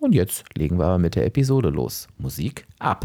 Und jetzt legen wir mit der Episode los. Musik ab.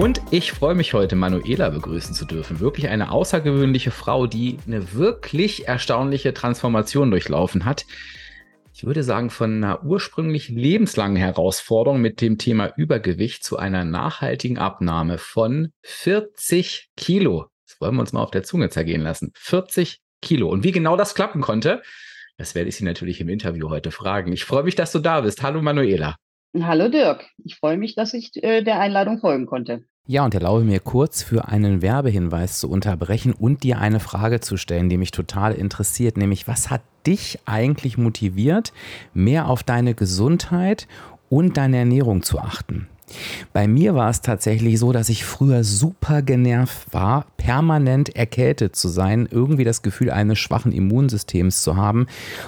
Und ich freue mich heute, Manuela begrüßen zu dürfen. Wirklich eine außergewöhnliche Frau, die eine wirklich erstaunliche Transformation durchlaufen hat ich würde sagen, von einer ursprünglich lebenslangen Herausforderung mit dem Thema Übergewicht zu einer nachhaltigen Abnahme von 40 Kilo. Das wollen wir uns mal auf der Zunge zergehen lassen. 40 Kilo. Und wie genau das klappen konnte, das werde ich Sie natürlich im Interview heute fragen. Ich freue mich, dass du da bist. Hallo Manuela. Hallo Dirk. Ich freue mich, dass ich äh, der Einladung folgen konnte. Ja, und erlaube mir kurz für einen Werbehinweis zu unterbrechen und dir eine Frage zu stellen, die mich total interessiert, nämlich was hat dich eigentlich motiviert, mehr auf deine Gesundheit und deine Ernährung zu achten? Bei mir war es tatsächlich so, dass ich früher super genervt war, permanent erkältet zu sein, irgendwie das Gefühl eines schwachen Immunsystems zu haben.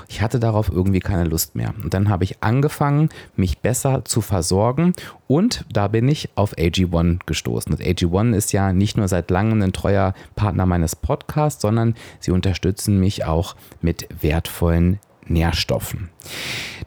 Ich hatte darauf irgendwie keine Lust mehr. Und dann habe ich angefangen, mich besser zu versorgen und da bin ich auf AG1 gestoßen. Und AG1 ist ja nicht nur seit langem ein treuer Partner meines Podcasts, sondern sie unterstützen mich auch mit wertvollen Nährstoffen.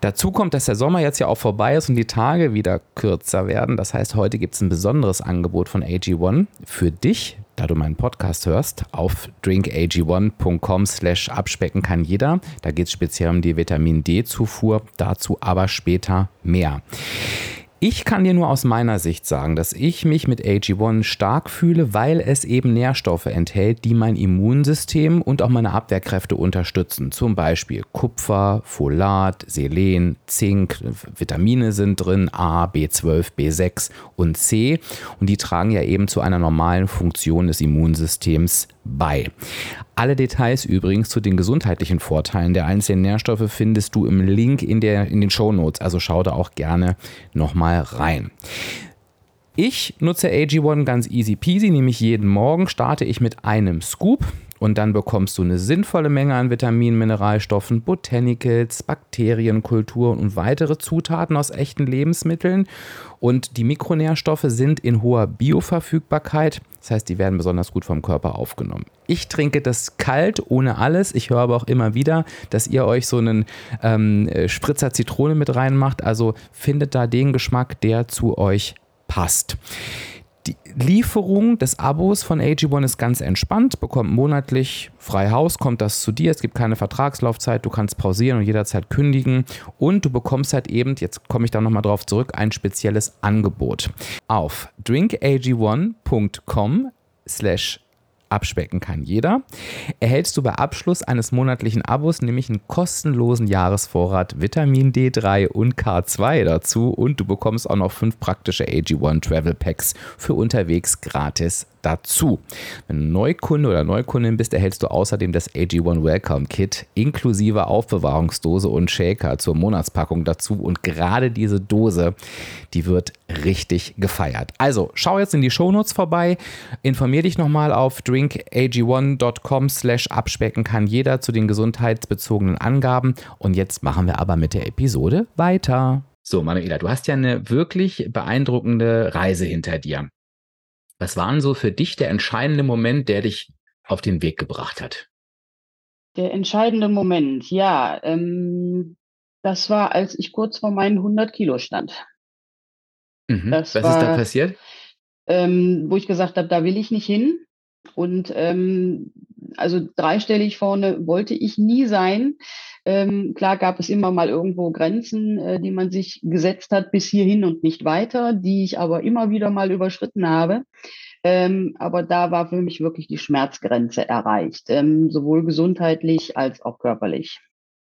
Dazu kommt, dass der Sommer jetzt ja auch vorbei ist und die Tage wieder kürzer werden. Das heißt, heute gibt es ein besonderes Angebot von AG1 für dich, da du meinen Podcast hörst, auf drinkag1.com slash abspecken kann jeder. Da geht es speziell um die Vitamin D-Zufuhr, dazu aber später mehr. Ich kann dir nur aus meiner Sicht sagen, dass ich mich mit AG1 stark fühle, weil es eben Nährstoffe enthält, die mein Immunsystem und auch meine Abwehrkräfte unterstützen. Zum Beispiel Kupfer, Folat, Selen, Zink, Vitamine sind drin, A, B12, B6 und C. Und die tragen ja eben zu einer normalen Funktion des Immunsystems bei. Alle Details übrigens zu den gesundheitlichen Vorteilen der einzelnen Nährstoffe findest du im Link in, der, in den Show Notes. Also schau da auch gerne nochmal rein. Ich nutze AG1 ganz easy peasy, nämlich jeden Morgen starte ich mit einem Scoop und dann bekommst du eine sinnvolle Menge an Vitaminen, Mineralstoffen, Botanicals, Bakterienkulturen und weitere Zutaten aus echten Lebensmitteln. Und die Mikronährstoffe sind in hoher Bioverfügbarkeit. Das heißt, die werden besonders gut vom Körper aufgenommen. Ich trinke das kalt, ohne alles. Ich höre aber auch immer wieder, dass ihr euch so einen ähm, Spritzer Zitrone mit reinmacht. Also findet da den Geschmack, der zu euch passt. Lieferung des Abos von AG1 ist ganz entspannt, bekommt monatlich frei Haus, kommt das zu dir, es gibt keine Vertragslaufzeit, du kannst pausieren und jederzeit kündigen und du bekommst halt eben, jetzt komme ich da nochmal drauf zurück, ein spezielles Angebot. Auf drinkag1.com slash abspecken kann jeder, erhältst du bei Abschluss eines monatlichen Abos nämlich einen kostenlosen Jahresvorrat Vitamin D3 und K2 dazu und du bekommst auch noch fünf praktische AG1 Travel Packs für unterwegs gratis dazu. Wenn du Neukunde oder Neukundin bist, erhältst du außerdem das AG1 Welcome Kit inklusive Aufbewahrungsdose und Shaker zur Monatspackung dazu. Und gerade diese Dose, die wird richtig gefeiert. Also schau jetzt in die Shownotes vorbei, informier dich nochmal auf drinkag1.com slash abspecken kann jeder zu den gesundheitsbezogenen Angaben. Und jetzt machen wir aber mit der Episode weiter. So, Manuela, du hast ja eine wirklich beeindruckende Reise hinter dir. Was war denn so für dich der entscheidende Moment, der dich auf den Weg gebracht hat? Der entscheidende Moment, ja, ähm, das war, als ich kurz vor meinen 100 Kilo stand. Mhm. Was war, ist da passiert? Ähm, wo ich gesagt habe, da will ich nicht hin. Und ähm, also dreistellig vorne wollte ich nie sein. Ähm, klar gab es immer mal irgendwo Grenzen, äh, die man sich gesetzt hat bis hierhin und nicht weiter, die ich aber immer wieder mal überschritten habe. Ähm, aber da war für mich wirklich die Schmerzgrenze erreicht, ähm, sowohl gesundheitlich als auch körperlich.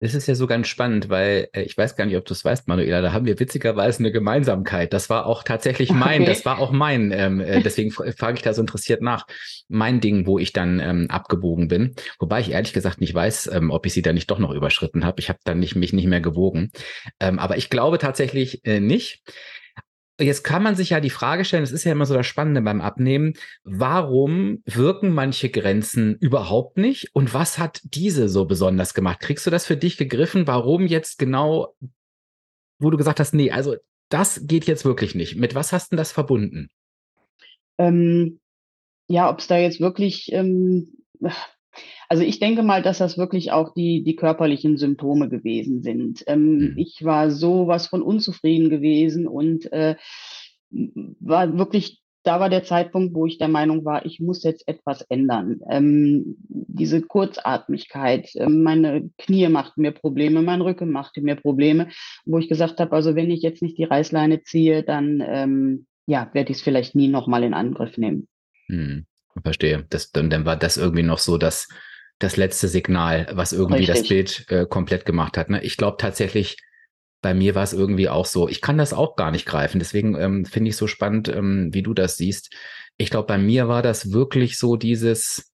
Das ist ja so ganz spannend, weil äh, ich weiß gar nicht, ob du es weißt, Manuela, da haben wir witzigerweise eine Gemeinsamkeit. Das war auch tatsächlich mein, okay. das war auch mein, ähm, äh, deswegen frage ich da so interessiert nach, mein Ding, wo ich dann ähm, abgebogen bin. Wobei ich ehrlich gesagt nicht weiß, ähm, ob ich sie dann nicht doch noch überschritten habe. Ich habe dann nicht, mich nicht mehr gewogen. Ähm, aber ich glaube tatsächlich äh, nicht. Jetzt kann man sich ja die Frage stellen, es ist ja immer so das Spannende beim Abnehmen, warum wirken manche Grenzen überhaupt nicht und was hat diese so besonders gemacht? Kriegst du das für dich gegriffen, warum jetzt genau, wo du gesagt hast, nee, also das geht jetzt wirklich nicht. Mit was hast du das verbunden? Ähm, ja, ob es da jetzt wirklich ähm, also ich denke mal, dass das wirklich auch die, die körperlichen Symptome gewesen sind. Ähm, mhm. Ich war sowas von unzufrieden gewesen und äh, war wirklich, da war der Zeitpunkt, wo ich der Meinung war, ich muss jetzt etwas ändern. Ähm, diese Kurzatmigkeit, äh, meine Knie machten mir Probleme, mein Rücken machte mir Probleme, wo ich gesagt habe, also wenn ich jetzt nicht die Reißleine ziehe, dann ähm, ja, werde ich es vielleicht nie nochmal in Angriff nehmen. Hm, verstehe. Das, dann, dann war das irgendwie noch so, dass das letzte Signal, was irgendwie Richtig. das Bild äh, komplett gemacht hat. Ne? Ich glaube tatsächlich, bei mir war es irgendwie auch so. Ich kann das auch gar nicht greifen. Deswegen ähm, finde ich so spannend, ähm, wie du das siehst. Ich glaube, bei mir war das wirklich so dieses,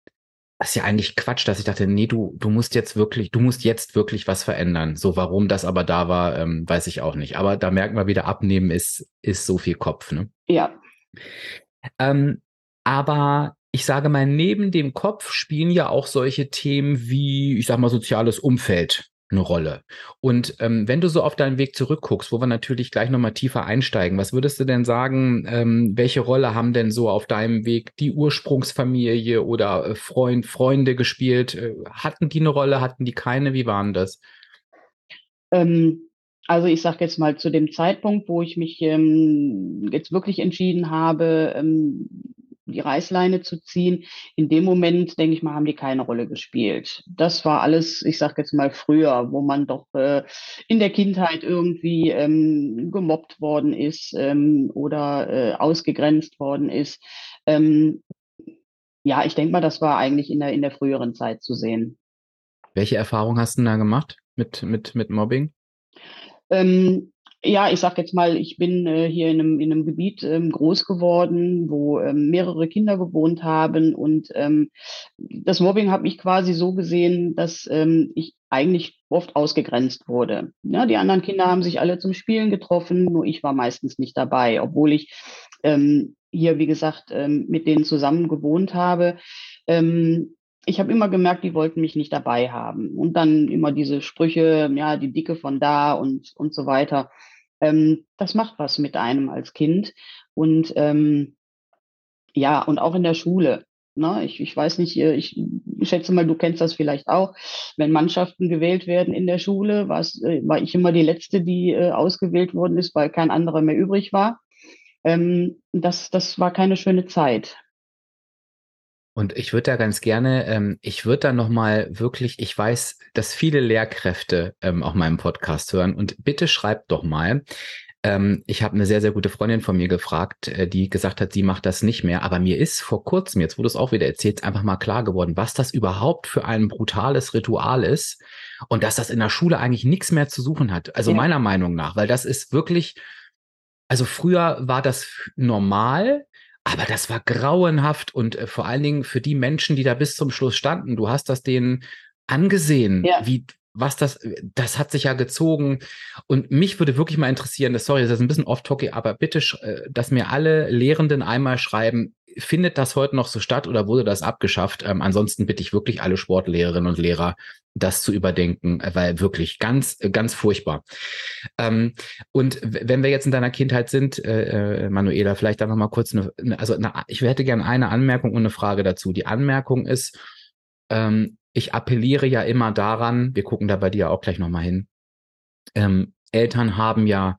das ist ja eigentlich Quatsch, dass ich dachte, nee, du, du musst jetzt wirklich, du musst jetzt wirklich was verändern. So, warum das aber da war, ähm, weiß ich auch nicht. Aber da merken wir wieder, abnehmen ist, ist so viel Kopf, ne? Ja. Ähm, aber ich sage mal, neben dem Kopf spielen ja auch solche Themen wie, ich sag mal, soziales Umfeld eine Rolle. Und ähm, wenn du so auf deinen Weg zurückguckst, wo wir natürlich gleich nochmal tiefer einsteigen, was würdest du denn sagen, ähm, welche Rolle haben denn so auf deinem Weg die Ursprungsfamilie oder äh, Freund, Freunde gespielt? Äh, hatten die eine Rolle, hatten die keine? Wie waren das? Ähm, also ich sage jetzt mal zu dem Zeitpunkt, wo ich mich ähm, jetzt wirklich entschieden habe, ähm, die Reißleine zu ziehen. In dem Moment, denke ich mal, haben die keine Rolle gespielt. Das war alles, ich sage jetzt mal früher, wo man doch äh, in der Kindheit irgendwie ähm, gemobbt worden ist ähm, oder äh, ausgegrenzt worden ist. Ähm, ja, ich denke mal, das war eigentlich in der, in der früheren Zeit zu sehen. Welche Erfahrung hast du da gemacht mit, mit, mit Mobbing? Ähm, ja, ich sag jetzt mal, ich bin äh, hier in einem, in einem Gebiet ähm, groß geworden, wo ähm, mehrere Kinder gewohnt haben und ähm, das Mobbing habe ich quasi so gesehen, dass ähm, ich eigentlich oft ausgegrenzt wurde. Ja, die anderen Kinder haben sich alle zum Spielen getroffen, nur ich war meistens nicht dabei, obwohl ich ähm, hier, wie gesagt, ähm, mit denen zusammen gewohnt habe. Ähm, ich habe immer gemerkt, die wollten mich nicht dabei haben. Und dann immer diese Sprüche, ja, die Dicke von da und, und so weiter. Ähm, das macht was mit einem als Kind. Und ähm, ja, und auch in der Schule. Ne? Ich, ich weiß nicht, ich, schätze mal, du kennst das vielleicht auch. Wenn Mannschaften gewählt werden in der Schule, äh, war ich immer die Letzte, die äh, ausgewählt worden ist, weil kein anderer mehr übrig war. Ähm, das, das war keine schöne Zeit. Und ich würde da ganz gerne, ähm, ich würde da nochmal wirklich, ich weiß, dass viele Lehrkräfte ähm, auch meinen Podcast hören und bitte schreibt doch mal, ähm, ich habe eine sehr, sehr gute Freundin von mir gefragt, äh, die gesagt hat, sie macht das nicht mehr. Aber mir ist vor kurzem, jetzt wo du es auch wieder erzählst, einfach mal klar geworden, was das überhaupt für ein brutales Ritual ist und dass das in der Schule eigentlich nichts mehr zu suchen hat. Also ja. meiner Meinung nach, weil das ist wirklich, also früher war das normal, aber das war grauenhaft und äh, vor allen Dingen für die Menschen, die da bis zum Schluss standen. Du hast das denen angesehen, ja. wie was das, das hat sich ja gezogen. Und mich würde wirklich mal interessieren, das, sorry, das ist ein bisschen off-topic, aber bitte, äh, dass mir alle Lehrenden einmal schreiben, findet das heute noch so statt oder wurde das abgeschafft? Ähm, ansonsten bitte ich wirklich alle Sportlehrerinnen und Lehrer, das zu überdenken, äh, weil wirklich ganz, äh, ganz furchtbar. Ähm, und wenn wir jetzt in deiner Kindheit sind, äh, äh Manuela, vielleicht da noch mal kurz eine, also eine, ich hätte gerne eine Anmerkung und eine Frage dazu. Die Anmerkung ist, ähm, ich appelliere ja immer daran, wir gucken da bei dir auch gleich noch mal hin. Ähm, Eltern haben ja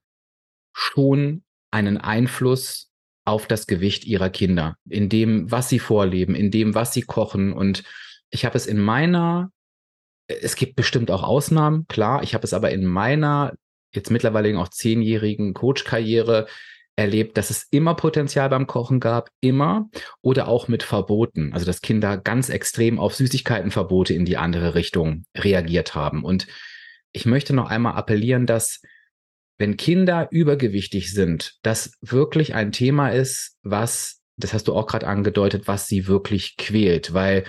schon einen Einfluss auf das Gewicht ihrer Kinder, in dem, was sie vorleben, in dem, was sie kochen. Und ich habe es in meiner, es gibt bestimmt auch Ausnahmen, klar, ich habe es aber in meiner jetzt mittlerweile auch zehnjährigen Coach-Karriere erlebt, dass es immer Potenzial beim Kochen gab, immer oder auch mit Verboten. Also dass Kinder ganz extrem auf Süßigkeitenverbote in die andere Richtung reagiert haben. Und ich möchte noch einmal appellieren, dass wenn Kinder übergewichtig sind, das wirklich ein Thema ist, was, das hast du auch gerade angedeutet, was sie wirklich quält, weil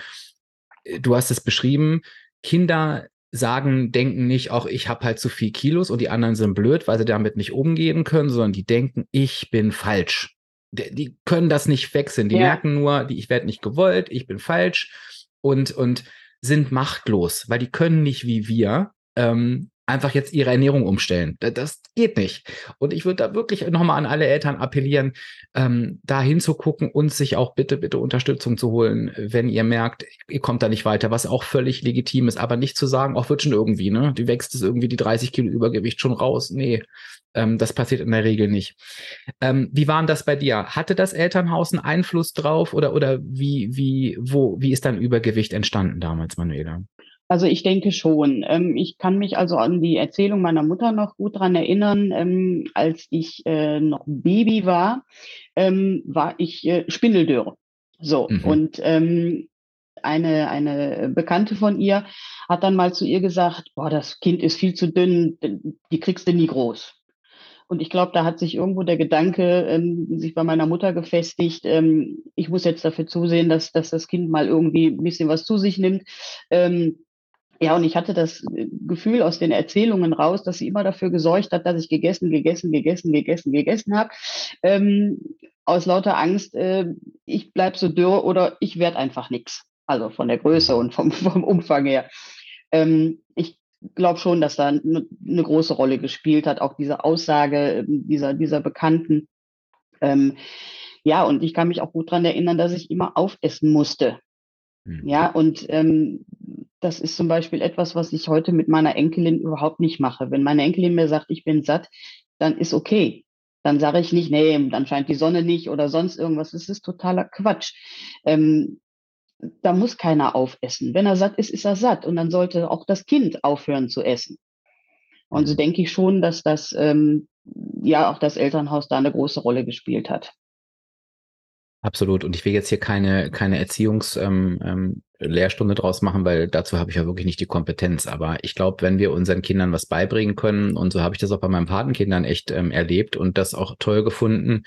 äh, du hast es beschrieben, Kinder sagen, denken nicht, auch ich habe halt zu viel Kilos und die anderen sind blöd, weil sie damit nicht umgehen können, sondern die denken, ich bin falsch. Die, die können das nicht wechseln. Die ja. merken nur, die, ich werde nicht gewollt, ich bin falsch und, und sind machtlos, weil die können nicht wie wir ähm, einfach jetzt ihre Ernährung umstellen. Das geht nicht. Und ich würde da wirklich nochmal an alle Eltern appellieren, ähm, da hinzugucken und sich auch bitte, bitte Unterstützung zu holen, wenn ihr merkt, ihr kommt da nicht weiter, was auch völlig legitim ist, aber nicht zu sagen, auch wird schon irgendwie, ne? Du wächst es irgendwie die 30 Kilo Übergewicht schon raus. Nee, ähm, das passiert in der Regel nicht. Ähm, wie war denn das bei dir? Hatte das Elternhaus einen Einfluss drauf oder, oder wie, wie, wo, wie ist dein Übergewicht entstanden damals, Manuela? Also ich denke schon. Ähm, ich kann mich also an die Erzählung meiner Mutter noch gut dran erinnern. Ähm, als ich äh, noch Baby war, ähm, war ich äh, Spindeldürre. So, mhm. und eine, eine Bekannte von ihr hat dann mal zu ihr gesagt, boah, das Kind ist viel zu dünn, die kriegst du nie groß. Und ich glaube, da hat sich irgendwo der Gedanke ähm, sich bei meiner Mutter gefestigt, ähm, ich muss jetzt dafür zusehen, dass, dass das Kind mal irgendwie ein bisschen was zu sich nimmt. Ähm, ja, und ich hatte das äh, Gefühl aus den Erzählungen raus, dass sie immer dafür gesorgt hat, dass ich gegessen, gegessen, gegessen, gegessen, gegessen habe. Ähm, aus lauter Angst, äh, ich bleib so dürr oder ich werde einfach nichts. Also von der Größe und vom, vom Umfang her. Ähm, ich glaube schon, dass da eine ne große Rolle gespielt hat, auch diese Aussage ähm, dieser, dieser Bekannten. Ähm, ja, und ich kann mich auch gut dran erinnern, dass ich immer aufessen musste. Mhm. Ja, und ähm, das ist zum Beispiel etwas, was ich heute mit meiner Enkelin überhaupt nicht mache. Wenn meine Enkelin mir sagt, ich bin satt, dann ist okay. Dann sage ich nicht, nee, dann scheint die Sonne nicht oder sonst irgendwas. Das ist totaler Quatsch. Ähm, da muss keiner aufessen. Wenn er satt ist, ist er satt. Und dann sollte auch das Kind aufhören zu essen. Und so mhm. denke ich schon, dass das, ähm, ja, auch das Elternhaus da eine große Rolle gespielt hat. Absolut. Und ich will jetzt hier keine, keine Erziehungslehrstunde ähm, ähm, draus machen, weil dazu habe ich ja wirklich nicht die Kompetenz. Aber ich glaube, wenn wir unseren Kindern was beibringen können, und so habe ich das auch bei meinen Patenkindern echt ähm, erlebt und das auch toll gefunden,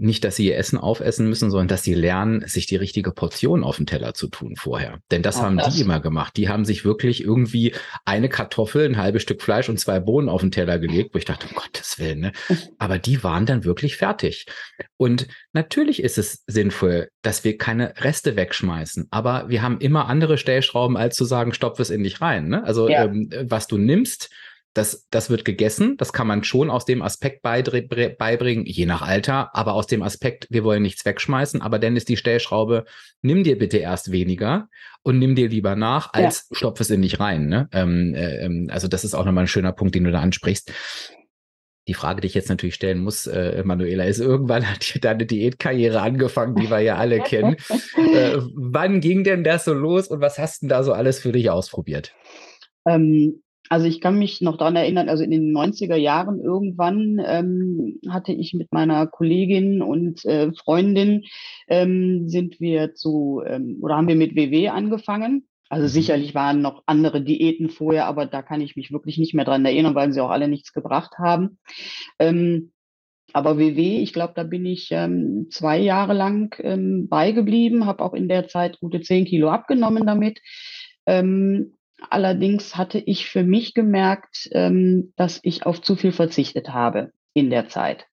nicht, dass sie ihr Essen aufessen müssen, sondern dass sie lernen, sich die richtige Portion auf den Teller zu tun vorher. Denn das Ach, haben das. die immer gemacht. Die haben sich wirklich irgendwie eine Kartoffel, ein halbes Stück Fleisch und zwei Bohnen auf den Teller gelegt, wo ich dachte, um Gottes Willen, ne? Aber die waren dann wirklich fertig. Und natürlich ist es sinnvoll, dass wir keine Reste wegschmeißen. Aber wir haben immer andere Stellschrauben, als zu sagen, stopf es in dich rein. Ne? Also ja. ähm, was du nimmst, das, das wird gegessen. Das kann man schon aus dem Aspekt beibringen, je nach Alter, aber aus dem Aspekt, wir wollen nichts wegschmeißen. Aber dann ist die Stellschraube, nimm dir bitte erst weniger und nimm dir lieber nach, als ja. stopf es in dich rein. Ne? Ähm, äh, ähm, also das ist auch nochmal ein schöner Punkt, den du da ansprichst. Die Frage, die ich jetzt natürlich stellen muss, äh, Manuela, ist, irgendwann hat ja deine Diätkarriere angefangen, die wir ja alle kennen. Äh, wann ging denn das so los und was hast du da so alles für dich ausprobiert? Ähm, also ich kann mich noch daran erinnern, also in den 90er Jahren irgendwann ähm, hatte ich mit meiner Kollegin und äh, Freundin ähm, sind wir zu ähm, oder haben wir mit WW angefangen. Also mhm. sicherlich waren noch andere Diäten vorher, aber da kann ich mich wirklich nicht mehr dran erinnern, weil sie auch alle nichts gebracht haben. Ähm, aber WW, ich glaube, da bin ich ähm, zwei Jahre lang ähm, beigeblieben, habe auch in der Zeit gute zehn Kilo abgenommen damit. Ähm, allerdings hatte ich für mich gemerkt, ähm, dass ich auf zu viel verzichtet habe in der Zeit.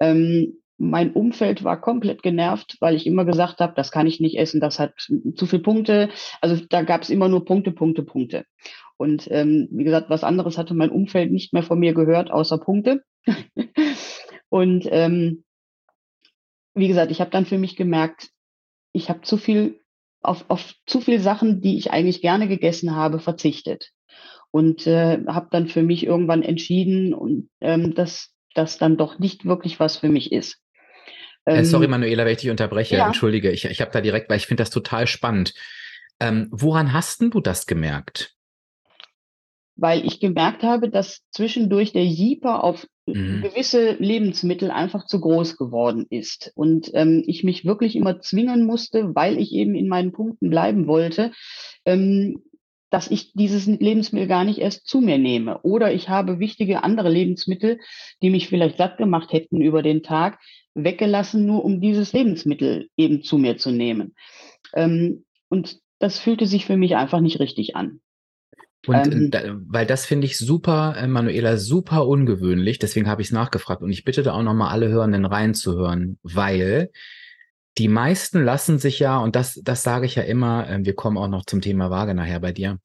Ähm, mein Umfeld war komplett genervt, weil ich immer gesagt habe, das kann ich nicht essen, das hat zu viele Punkte. Also da gab es immer nur Punkte, Punkte, Punkte. Und ähm, wie gesagt, was anderes hatte mein Umfeld nicht mehr von mir gehört, außer Punkte. und wie gesagt, ich habe dann für mich gemerkt, ich habe zu viel auf, auf zu viel Sachen, die ich eigentlich gerne gegessen habe, verzichtet. Und äh, habe dann für mich irgendwann entschieden, und, ähm, dass das dann doch nicht wirklich was für mich ist. Äh, sorry, ähm, Manuela, wenn ich dich unterbreche. Ja. Entschuldige, ich, ich habe da direkt, weil ich finde das total spannend. Ähm, woran hast denn du das gemerkt? Weil ich gemerkt habe, dass zwischendurch der Jeeper auf mhm. gewisse Lebensmittel einfach zu groß geworden ist. Und ähm, ich mich wirklich immer zwingen musste, weil ich eben in meinen Punkten bleiben wollte, ähm, dass ich dieses Lebensmittel gar nicht erst zu mir nehme. Oder ich habe wichtige andere Lebensmittel, die mich vielleicht satt gemacht hätten über den Tag, weggelassen, nur um dieses Lebensmittel eben zu mir zu nehmen. Ähm, und das fühlte sich für mich einfach nicht richtig an. Und ähm, da, weil das finde ich super, äh, Manuela, super ungewöhnlich, deswegen habe ich es nachgefragt. Und ich bitte da auch nochmal alle Hörenden reinzuhören, weil die meisten lassen sich ja, und das, das sage ich ja immer, äh, wir kommen auch noch zum Thema Waage nachher bei dir,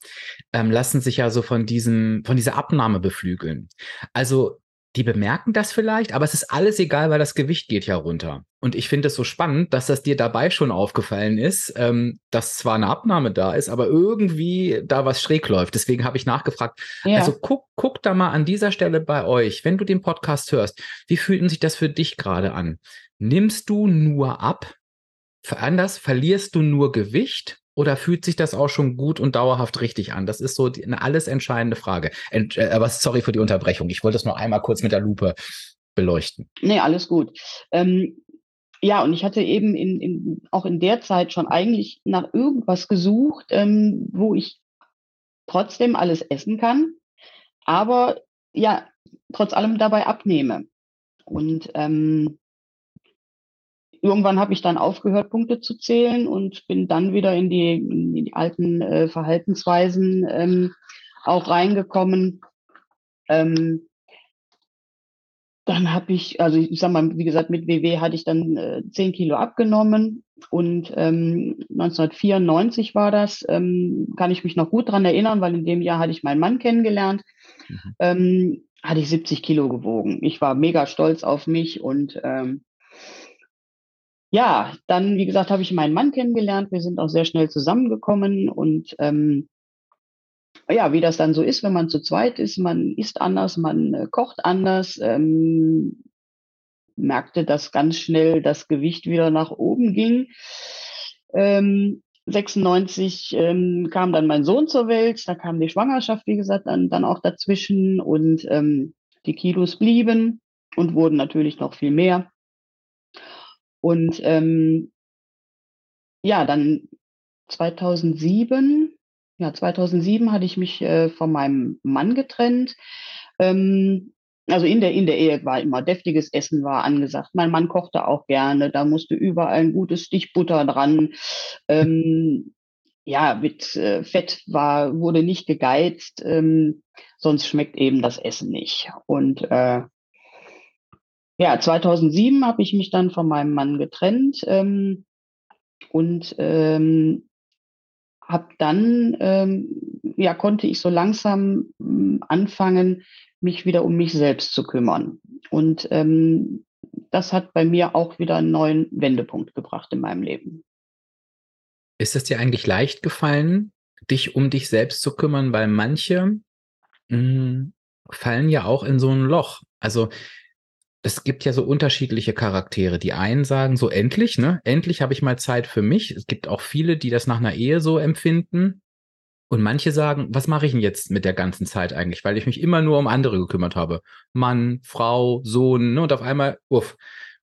ähm, lassen sich ja so von diesem, von dieser Abnahme beflügeln. Also die bemerken das vielleicht, aber es ist alles egal, weil das Gewicht geht ja runter. Und ich finde es so spannend, dass das dir dabei schon aufgefallen ist, ähm, dass zwar eine Abnahme da ist, aber irgendwie da was schräg läuft. Deswegen habe ich nachgefragt. Ja. Also guck, guck da mal an dieser Stelle bei euch, wenn du den Podcast hörst, wie fühlt sich das für dich gerade an? Nimmst du nur ab? Anders, verlierst du nur Gewicht oder fühlt sich das auch schon gut und dauerhaft richtig an? Das ist so die, eine alles entscheidende Frage. Ent, äh, aber sorry für die Unterbrechung. Ich wollte es noch einmal kurz mit der Lupe beleuchten. Nee, alles gut. Ähm, ja, und ich hatte eben in, in, auch in der Zeit schon eigentlich nach irgendwas gesucht, ähm, wo ich trotzdem alles essen kann, aber ja, trotz allem dabei abnehme. Und ähm, irgendwann habe ich dann aufgehört, Punkte zu zählen und bin dann wieder in die, in die alten äh, Verhaltensweisen ähm, auch reingekommen. Ähm, dann habe ich, also ich sag mal, wie gesagt, mit WW hatte ich dann äh, 10 Kilo abgenommen und ähm, 1994 war das, ähm, kann ich mich noch gut dran erinnern, weil in dem Jahr hatte ich meinen Mann kennengelernt, mhm. ähm, hatte ich 70 Kilo gewogen. Ich war mega stolz auf mich und ähm, ja, dann, wie gesagt, habe ich meinen Mann kennengelernt. Wir sind auch sehr schnell zusammengekommen und ähm, ja, wie das dann so ist, wenn man zu zweit ist, man isst anders, man äh, kocht anders, ähm, merkte, dass ganz schnell das Gewicht wieder nach oben ging. Ähm, 96 ähm, kam dann mein Sohn zur Welt, da kam die Schwangerschaft, wie gesagt, dann, dann auch dazwischen und ähm, die Kilos blieben und wurden natürlich noch viel mehr. Und ähm, ja, dann 2007, ja, 2007 hatte ich mich äh, von meinem Mann getrennt. Ähm, also in der, in der Ehe war immer deftiges Essen war angesagt. Mein Mann kochte auch gerne. Da musste überall ein gutes Stich Butter dran. Ähm, ja, mit äh, Fett war, wurde nicht gegeizt. Ähm, sonst schmeckt eben das Essen nicht. Und äh, ja, 2007 habe ich mich dann von meinem Mann getrennt ähm, und ähm, habe dann, ähm, ja, konnte ich so langsam äh, anfangen, mich wieder um mich selbst zu kümmern. Und ähm, das hat bei mir auch wieder einen neuen Wendepunkt gebracht in meinem Leben. Ist es dir eigentlich leicht gefallen, dich um dich selbst zu kümmern? Weil manche mh, hm, fallen ja auch in so ein Loch. Also es gibt ja so unterschiedliche Charaktere. Die einen sagen so endlich, ne? Endlich habe ich mal Zeit für mich. Es gibt auch viele, die das nach einer Ehe so empfinden. Und manche sagen, was mache ich denn jetzt mit der ganzen Zeit eigentlich? Weil ich mich immer nur um andere gekümmert habe. Mann, Frau, Sohn, ne? Und auf einmal, uff.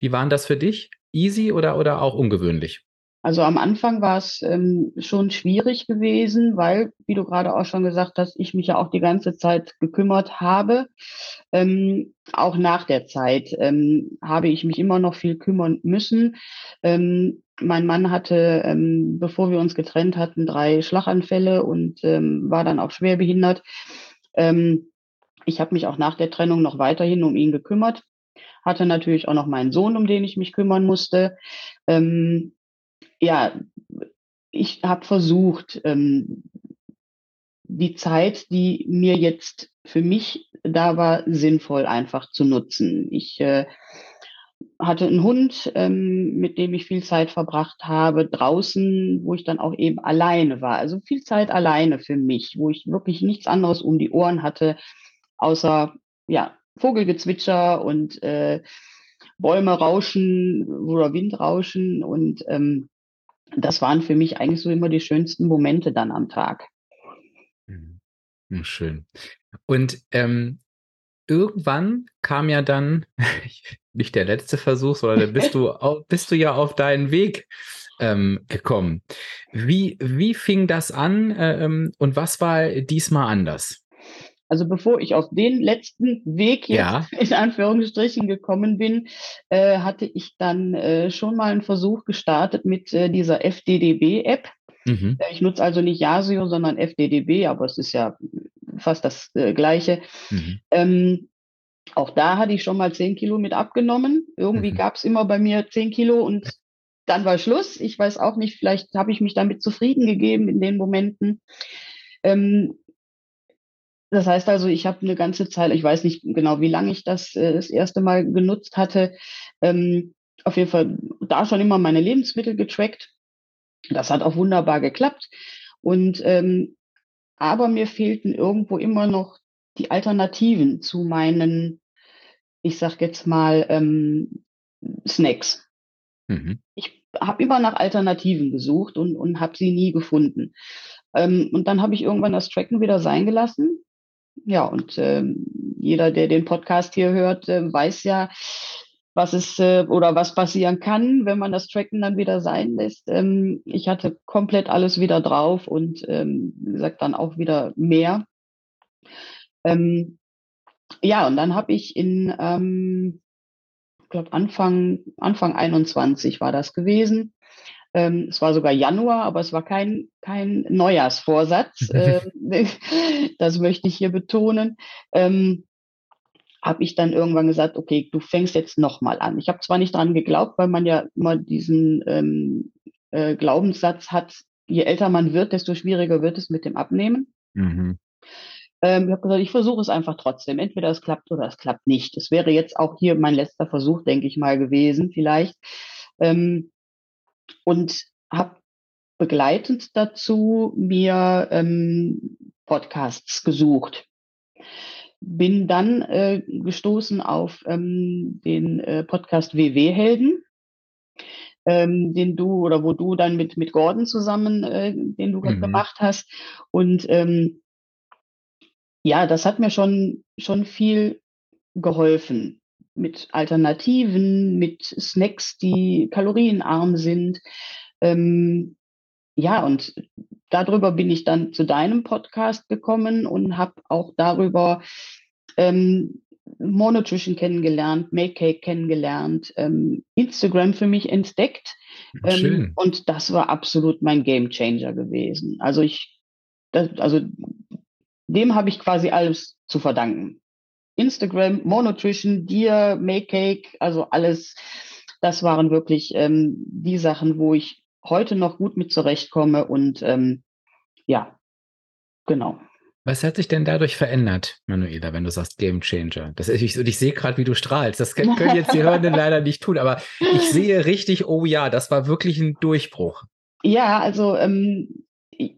Wie waren das für dich? Easy oder, oder auch ungewöhnlich? Also am Anfang war es ähm, schon schwierig gewesen, weil, wie du gerade auch schon gesagt hast, ich mich ja auch die ganze Zeit gekümmert habe. Ähm, auch nach der Zeit ähm, habe ich mich immer noch viel kümmern müssen. Ähm, mein Mann hatte, ähm, bevor wir uns getrennt hatten, drei Schlaganfälle und ähm, war dann auch schwer behindert. Ähm, ich habe mich auch nach der Trennung noch weiterhin um ihn gekümmert hatte natürlich auch noch meinen Sohn, um den ich mich kümmern musste. Ähm, ja, ich habe versucht, ähm, die Zeit, die mir jetzt für mich da war, sinnvoll einfach zu nutzen. Ich äh, hatte einen Hund, ähm, mit dem ich viel Zeit verbracht habe, draußen, wo ich dann auch eben alleine war. Also viel Zeit alleine für mich, wo ich wirklich nichts anderes um die Ohren hatte, außer ja, Vogelgezwitscher und äh, Bäume rauschen oder Wind rauschen. Und ähm, das waren für mich eigentlich so immer die schönsten Momente dann am Tag. Mhm. Schön. Und ähm, irgendwann kam ja dann nicht der letzte Versuch, sondern bist du, bist du ja auf deinen Weg ähm, gekommen. Wie, wie fing das an äh, ähm, und was war diesmal anders? Also bevor ich auf den letzten Weg jetzt ja. in Anführungsstrichen gekommen bin, äh, hatte ich dann äh, schon mal einen Versuch gestartet mit äh, dieser FDDB-App. Mhm. Äh, ich nutze also nicht Yasio, sondern FDDB, aber es ist ja fast das äh, Gleiche. Mhm. Ähm, auch da hatte ich schon mal zehn Kilo mit abgenommen. Irgendwie mhm. gab es immer bei mir zehn Kilo und dann war Schluss. Ich weiß auch nicht, vielleicht habe ich mich damit zufrieden gegeben in den Momenten. Ähm, das heißt also, ich habe eine ganze Zeit, ich weiß nicht genau, wie lange ich das äh, das erste Mal genutzt hatte, ähm, auf jeden Fall da schon immer meine Lebensmittel getrackt. Das hat auch wunderbar geklappt. Und ähm, aber mir fehlten irgendwo immer noch die Alternativen zu meinen, ich sag jetzt mal, ähm, Snacks. Mhm. Ich habe immer nach Alternativen gesucht und, und habe sie nie gefunden. Ähm, und dann habe ich irgendwann das Tracken wieder sein gelassen ja, und äh, jeder, der den Podcast hier hört, äh, weiß ja, was es äh, oder was passieren kann, wenn man das Tracken dann wieder sein lässt. Ähm, ich hatte komplett alles wieder drauf und ähm, wie gesagt dann auch wieder mehr. Ähm, ja, und dann habe ich in, ähm, ich glaube Anfang Anfang 21 war das gewesen, ähm, es war sogar Januar, aber es war kein, kein Neujahrsvorsatz. äh, das möchte ich hier betonen. Ähm, habe ich dann irgendwann gesagt, okay, du fängst jetzt nochmal an. Ich habe zwar nicht dran geglaubt, weil man ja immer diesen ähm, äh, Glaubenssatz hat, je älter man wird, desto schwieriger wird es mit dem Abnehmen. Mhm. Ähm, ich habe gesagt, ich versuche es einfach trotzdem. Entweder es klappt oder es klappt nicht. Es wäre jetzt auch hier mein letzter Versuch, denke ich mal, gewesen, vielleicht. Ähm, und habe begleitend dazu mir ähm, Podcasts gesucht. Bin dann äh, gestoßen auf ähm, den äh, Podcast WW-Helden, ähm, den du oder wo du dann mit, mit Gordon zusammen, äh, den du mhm. gemacht hast. Und ähm, ja, das hat mir schon, schon viel geholfen mit Alternativen, mit Snacks, die kalorienarm sind. Ähm, ja, und darüber bin ich dann zu deinem Podcast gekommen und habe auch darüber ähm, Monotrition kennengelernt, Make Cake kennengelernt, ähm, Instagram für mich entdeckt. Ähm, und das war absolut mein Game Changer gewesen. Also ich, das, also dem habe ich quasi alles zu verdanken. Instagram, Monotrition, Deer, Make Cake, also alles. Das waren wirklich ähm, die Sachen, wo ich heute noch gut mit zurechtkomme und ähm, ja, genau. Was hat sich denn dadurch verändert, Manuela, wenn du sagst Game Changer? Das ist, ich, ich sehe gerade, wie du strahlst. Das können jetzt die Hörenden leider nicht tun, aber ich sehe richtig, oh ja, das war wirklich ein Durchbruch. Ja, also ähm, ich,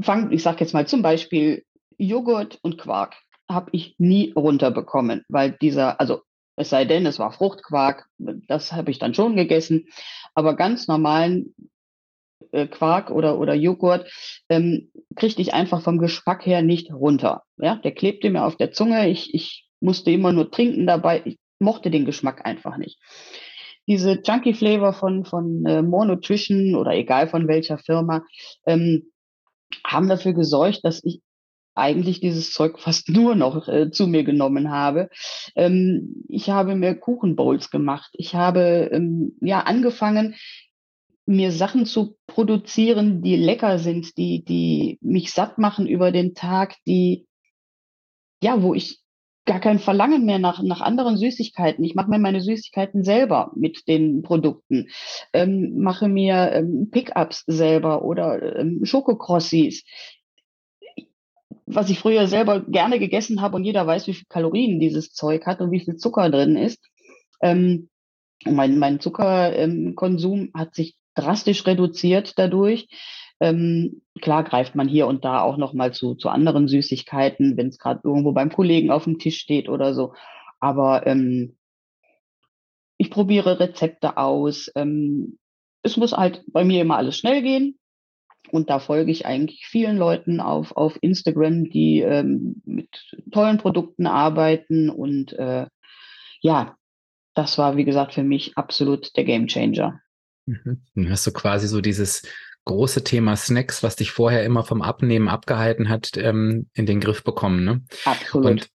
fang, ich sage jetzt mal zum Beispiel Joghurt und Quark habe ich nie runterbekommen, weil dieser, also es sei denn, es war Fruchtquark, das habe ich dann schon gegessen, aber ganz normalen äh, Quark oder, oder Joghurt ähm, kriegte ich einfach vom Geschmack her nicht runter. Ja, der klebte mir auf der Zunge, ich, ich musste immer nur trinken dabei, ich mochte den Geschmack einfach nicht. Diese Junkie Flavor von, von äh, More Nutrition oder egal von welcher Firma, ähm, haben dafür gesorgt, dass ich eigentlich dieses Zeug fast nur noch äh, zu mir genommen habe. Ähm, ich habe mir Kuchenbowls gemacht. Ich habe ähm, ja angefangen, mir Sachen zu produzieren, die lecker sind, die, die mich satt machen über den Tag, die, ja, wo ich gar kein Verlangen mehr nach, nach anderen Süßigkeiten. Ich mache mir meine Süßigkeiten selber mit den Produkten, ähm, mache mir ähm, Pickups selber oder ähm, Schokokrossis was ich früher selber gerne gegessen habe und jeder weiß, wie viel Kalorien dieses Zeug hat und wie viel Zucker drin ist. Ähm, mein, mein Zuckerkonsum hat sich drastisch reduziert dadurch. Ähm, klar greift man hier und da auch noch mal zu, zu anderen Süßigkeiten, wenn es gerade irgendwo beim Kollegen auf dem Tisch steht oder so. Aber ähm, ich probiere Rezepte aus. Ähm, es muss halt bei mir immer alles schnell gehen. Und da folge ich eigentlich vielen Leuten auf, auf Instagram, die ähm, mit tollen Produkten arbeiten. Und äh, ja, das war, wie gesagt, für mich absolut der Game Changer. Mhm. Dann hast du quasi so dieses große Thema Snacks, was dich vorher immer vom Abnehmen abgehalten hat, ähm, in den Griff bekommen. Ne? Absolut. Und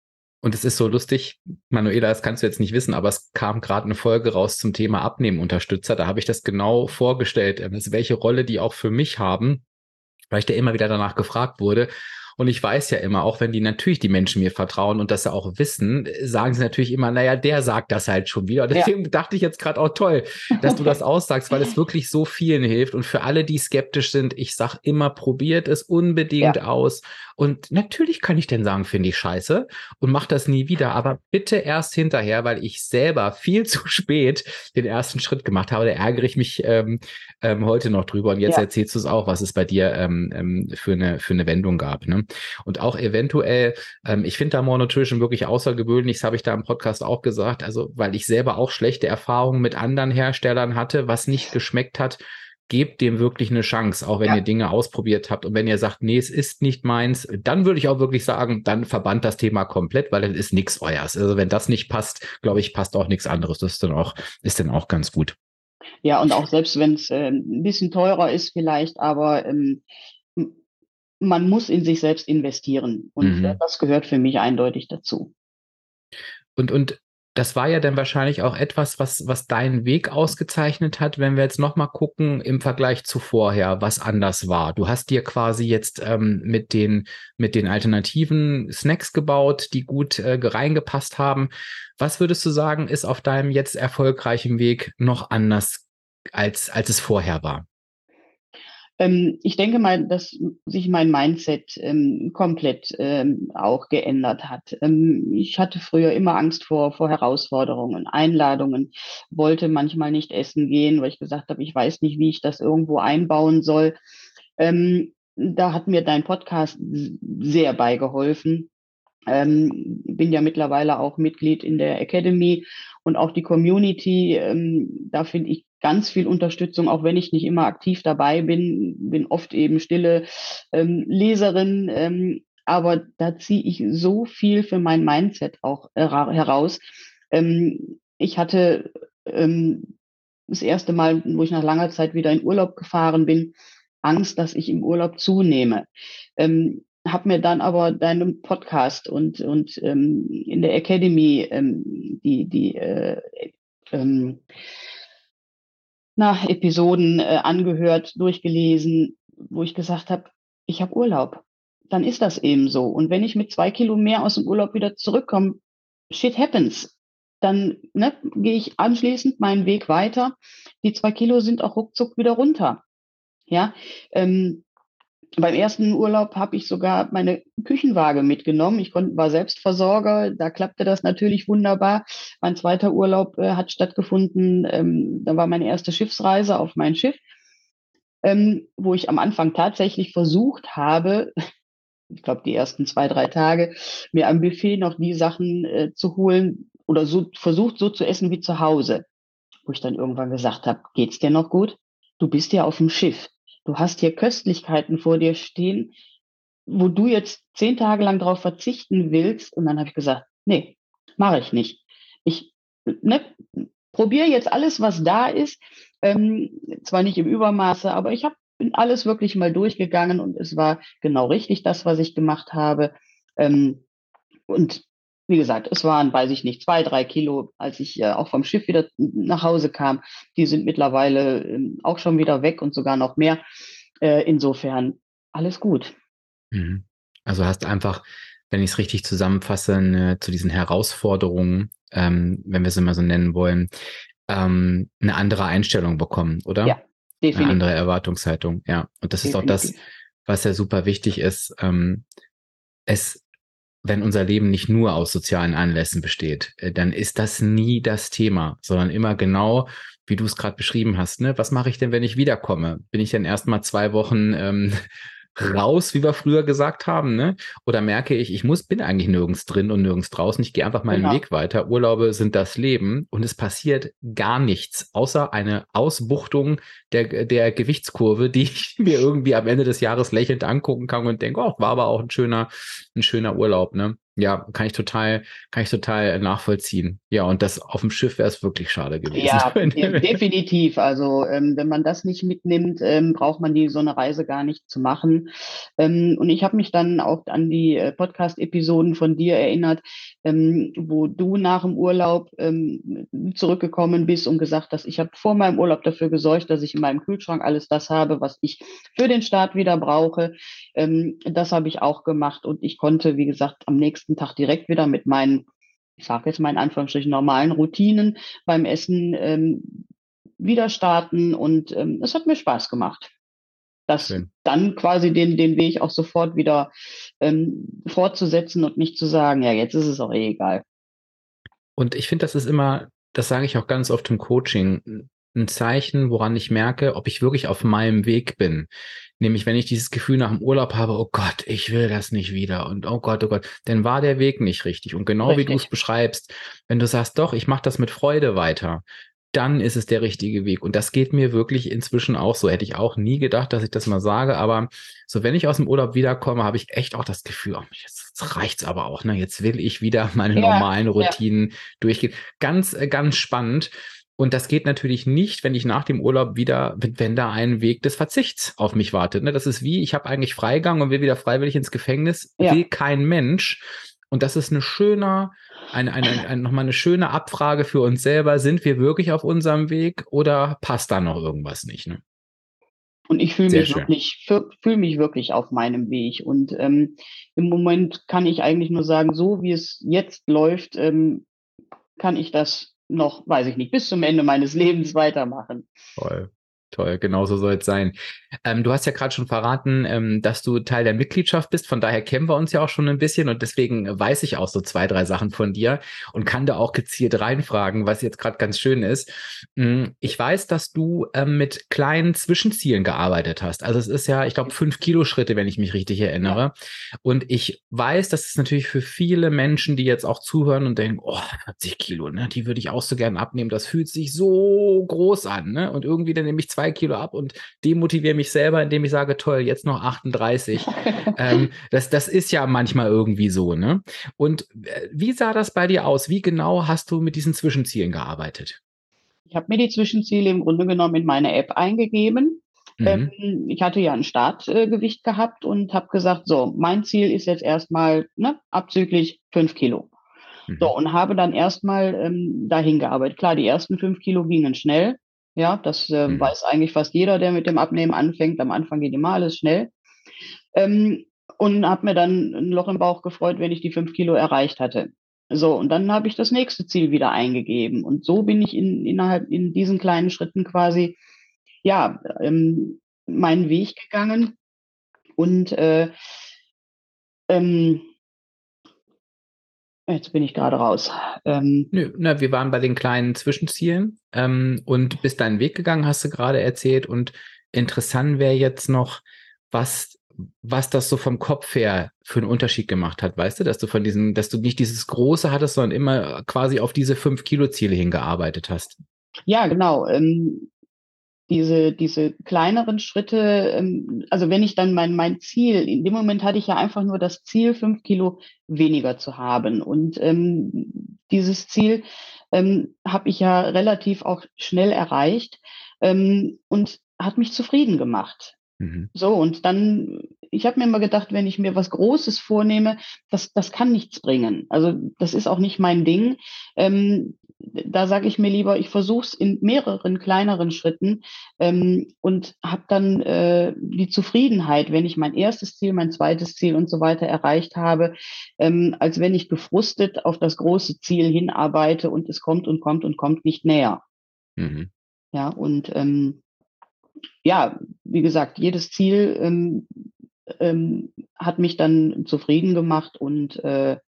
und es ist so lustig, Manuela, das kannst du jetzt nicht wissen, aber es kam gerade eine Folge raus zum Thema Abnehmenunterstützer. Da habe ich das genau vorgestellt, also welche Rolle die auch für mich haben, weil ich da immer wieder danach gefragt wurde. Und ich weiß ja immer, auch wenn die natürlich die Menschen mir vertrauen und das ja auch wissen, sagen sie natürlich immer, naja, der sagt das halt schon wieder. Deswegen ja. dachte ich jetzt gerade auch toll, dass du das aussagst, weil es wirklich so vielen hilft. Und für alle, die skeptisch sind, ich sag immer, probiert es unbedingt ja. aus. Und natürlich kann ich denn sagen, finde ich scheiße und mach das nie wieder. Aber bitte erst hinterher, weil ich selber viel zu spät den ersten Schritt gemacht habe. Da ärgere ich mich ähm, ähm, heute noch drüber. Und jetzt ja. erzählst du es auch, was es bei dir ähm, ähm, für, eine, für eine Wendung gab. Ne? Und auch eventuell, ähm, ich finde da More Nutrition wirklich außergewöhnlich, das habe ich da im Podcast auch gesagt, also weil ich selber auch schlechte Erfahrungen mit anderen Herstellern hatte, was nicht geschmeckt hat, gebt dem wirklich eine Chance, auch wenn ja. ihr Dinge ausprobiert habt. Und wenn ihr sagt, nee, es ist nicht meins, dann würde ich auch wirklich sagen, dann verbannt das Thema komplett, weil dann ist nichts euers. Also wenn das nicht passt, glaube ich, passt auch nichts anderes. Das ist dann auch, ist dann auch ganz gut. Ja, und auch selbst wenn es äh, ein bisschen teurer ist vielleicht, aber ähm, man muss in sich selbst investieren. Und mhm. das gehört für mich eindeutig dazu. Und, und das war ja dann wahrscheinlich auch etwas, was, was deinen Weg ausgezeichnet hat, wenn wir jetzt nochmal gucken im Vergleich zu vorher, was anders war. Du hast dir quasi jetzt ähm, mit, den, mit den alternativen Snacks gebaut, die gut äh, reingepasst haben. Was würdest du sagen, ist auf deinem jetzt erfolgreichen Weg noch anders, als, als es vorher war? Ähm, ich denke mal, dass sich mein Mindset ähm, komplett ähm, auch geändert hat. Ich hatte früher immer Angst vor, vor Herausforderungen, Einladungen, wollte manchmal nicht essen gehen, weil ich gesagt habe, ich weiß nicht, wie ich das irgendwo einbauen soll. Da hat mir dein Podcast sehr beigeholfen. Ähm, bin ja mittlerweile auch Mitglied in der Academy und auch die Community. Ähm, da finde ich ganz viel Unterstützung, auch wenn ich nicht immer aktiv dabei bin, bin oft eben stille ähm, Leserin, ähm, aber da ziehe ich so viel für mein Mindset auch heraus. Ähm, ich hatte ähm, das erste Mal, wo ich nach langer Zeit wieder in Urlaub gefahren bin, Angst, dass ich im Urlaub zunehme. Ähm, habe mir dann aber deinen Podcast und und ähm, in der Academy ähm, die die äh, ähm, na, Episoden äh, angehört, durchgelesen, wo ich gesagt habe, ich habe Urlaub. Dann ist das eben so. Und wenn ich mit zwei Kilo mehr aus dem Urlaub wieder zurückkomme, shit happens. Dann ne, gehe ich anschließend meinen Weg weiter. Die zwei Kilo sind auch ruckzuck wieder runter. Ja, ähm, beim ersten Urlaub habe ich sogar meine Küchenwaage mitgenommen. Ich konnte, war Selbstversorger, da klappte das natürlich wunderbar. Mein zweiter Urlaub äh, hat stattgefunden, ähm, da war meine erste Schiffsreise auf mein Schiff, ähm, wo ich am Anfang tatsächlich versucht habe, ich glaube, die ersten zwei, drei Tage, mir am Buffet noch die Sachen äh, zu holen oder so versucht, so zu essen wie zu Hause. Wo ich dann irgendwann gesagt habe, geht's dir noch gut? Du bist ja auf dem Schiff. Du hast hier Köstlichkeiten vor dir stehen, wo du jetzt zehn Tage lang drauf verzichten willst. Und dann habe ich gesagt, nee, mache ich nicht. Ich ne, probiere jetzt alles, was da ist. Ähm, zwar nicht im Übermaße, aber ich habe bin alles wirklich mal durchgegangen und es war genau richtig, das, was ich gemacht habe. Ähm, und wie gesagt, es waren, weiß ich nicht, zwei, drei Kilo, als ich äh, auch vom Schiff wieder nach Hause kam. Die sind mittlerweile äh, auch schon wieder weg und sogar noch mehr. Äh, insofern alles gut. Mhm. Also hast einfach, wenn ich es richtig zusammenfasse, ne, zu diesen Herausforderungen, ähm, wenn wir es immer so nennen wollen, ähm, eine andere Einstellung bekommen, oder? Ja, definitiv. Eine andere Erwartungshaltung, ja. Und das definitiv. ist auch das, was ja super wichtig ist. Ähm, es wenn unser Leben nicht nur aus sozialen Anlässen besteht, äh, dann ist das nie das Thema, sondern immer genau, wie du es gerade beschrieben hast. Ne? Was mache ich denn, wenn ich wiederkomme? Bin ich denn erstmal zwei Wochen ähm, raus, wie wir früher gesagt haben, ne? Oder merke ich, ich muss, bin eigentlich nirgends drin und nirgends draußen. Ich gehe einfach meinen genau. Weg weiter. Urlaube sind das Leben und es passiert gar nichts, außer eine Ausbuchtung der, der Gewichtskurve, die ich mir irgendwie am Ende des Jahres lächelnd angucken kann und denke, oh, war aber auch ein schöner, ein schöner Urlaub, ne? Ja, kann ich total, kann ich total nachvollziehen. Ja, und das auf dem Schiff wäre es wirklich schade gewesen. Ja, definitiv. Also ähm, wenn man das nicht mitnimmt, ähm, braucht man die so eine Reise gar nicht zu machen. Ähm, und ich habe mich dann auch an die äh, Podcast-Episoden von dir erinnert, ähm, wo du nach dem Urlaub ähm, zurückgekommen bist und gesagt hast, ich habe vor meinem Urlaub dafür gesorgt, dass ich in meinem Kühlschrank alles das habe, was ich für den Start wieder brauche. Ähm, das habe ich auch gemacht und ich konnte, wie gesagt, am nächsten nächsten Tag direkt wieder mit meinen, ich sage jetzt mal in Anführungsstrichen, normalen Routinen beim Essen ähm, wieder starten und ähm, es hat mir Spaß gemacht. Das Schön. dann quasi den, den Weg auch sofort wieder ähm, fortzusetzen und nicht zu sagen, ja, jetzt ist es auch eh egal. Und ich finde, das ist immer, das sage ich auch ganz oft im Coaching, ein Zeichen, woran ich merke, ob ich wirklich auf meinem Weg bin. Nämlich, wenn ich dieses Gefühl nach dem Urlaub habe, oh Gott, ich will das nicht wieder und oh Gott, oh Gott, dann war der Weg nicht richtig. Und genau richtig. wie du es beschreibst, wenn du sagst, doch, ich mache das mit Freude weiter, dann ist es der richtige Weg. Und das geht mir wirklich inzwischen auch so. Hätte ich auch nie gedacht, dass ich das mal sage. Aber so, wenn ich aus dem Urlaub wiederkomme, habe ich echt auch das Gefühl, oh, jetzt reicht's aber auch. Ne? Jetzt will ich wieder meine ja, normalen Routinen ja. durchgehen. Ganz, äh, ganz spannend. Und das geht natürlich nicht, wenn ich nach dem Urlaub wieder, wenn da ein Weg des Verzichts auf mich wartet. Ne? Das ist wie, ich habe eigentlich Freigang und will wieder freiwillig ins Gefängnis, ja. will kein Mensch. Und das ist eine schöner, eine, eine, eine, nochmal eine schöne Abfrage für uns selber. Sind wir wirklich auf unserem Weg oder passt da noch irgendwas nicht? Ne? Und ich fühle mich wirklich, fühle mich wirklich auf meinem Weg. Und ähm, im Moment kann ich eigentlich nur sagen, so wie es jetzt läuft, ähm, kann ich das noch, weiß ich nicht, bis zum Ende meines Lebens weitermachen. Toll. Toll, genauso soll es sein. Ähm, du hast ja gerade schon verraten, ähm, dass du Teil der Mitgliedschaft bist. Von daher kennen wir uns ja auch schon ein bisschen und deswegen weiß ich auch so zwei, drei Sachen von dir und kann da auch gezielt reinfragen, was jetzt gerade ganz schön ist. Mm, ich weiß, dass du ähm, mit kleinen Zwischenzielen gearbeitet hast. Also es ist ja, ich glaube, fünf Kilo Schritte, wenn ich mich richtig erinnere. Und ich weiß, dass es natürlich für viele Menschen, die jetzt auch zuhören und denken, oh, 40 Kilo, ne, die würde ich auch so gern abnehmen. Das fühlt sich so groß an, ne? Und irgendwie dann nehme ich zwei Kilo ab und demotiviere mich selber, indem ich sage, toll, jetzt noch 38. ähm, das, das ist ja manchmal irgendwie so, ne? Und äh, wie sah das bei dir aus? Wie genau hast du mit diesen Zwischenzielen gearbeitet? Ich habe mir die Zwischenziele im Grunde genommen in meine App eingegeben. Mhm. Ähm, ich hatte ja ein Startgewicht äh, gehabt und habe gesagt, so, mein Ziel ist jetzt erstmal ne, abzüglich fünf Kilo. Mhm. So, und habe dann erstmal ähm, dahin gearbeitet. Klar, die ersten fünf Kilo gingen schnell. Ja, das äh, mhm. weiß eigentlich fast jeder, der mit dem Abnehmen anfängt. Am Anfang geht immer alles schnell. Ähm, und habe mir dann ein Loch im Bauch gefreut, wenn ich die fünf Kilo erreicht hatte. So, und dann habe ich das nächste Ziel wieder eingegeben. Und so bin ich in, innerhalb in diesen kleinen Schritten quasi, ja, ähm, meinen Weg gegangen. Und äh, ähm, Jetzt bin ich gerade raus. Ähm, Nö, na, wir waren bei den kleinen Zwischenzielen ähm, und bist deinen Weg gegangen, hast du gerade erzählt. Und interessant wäre jetzt noch, was, was das so vom Kopf her für einen Unterschied gemacht hat, weißt du, dass du von diesen, dass du nicht dieses Große hattest, sondern immer quasi auf diese fünf Kilo Ziele hingearbeitet hast. Ja, genau. Ähm, diese, diese kleineren Schritte, ähm, also wenn ich dann mein, mein Ziel, in dem Moment hatte ich ja einfach nur das Ziel, fünf Kilo weniger zu haben. Und ähm, dieses Ziel ähm, habe ich ja relativ auch schnell erreicht ähm, und hat mich zufrieden gemacht. Mhm. So, und dann, ich habe mir immer gedacht, wenn ich mir was Großes vornehme, das, das kann nichts bringen. Also das ist auch nicht mein Ding. Ähm, da sage ich mir lieber, ich versuche es in mehreren kleineren Schritten ähm, und habe dann äh, die Zufriedenheit, wenn ich mein erstes Ziel, mein zweites Ziel und so weiter erreicht habe, ähm, als wenn ich gefrustet auf das große Ziel hinarbeite und es kommt und kommt und kommt nicht näher. Mhm. Ja, und ähm, ja, wie gesagt, jedes Ziel ähm, ähm, hat mich dann zufrieden gemacht und äh,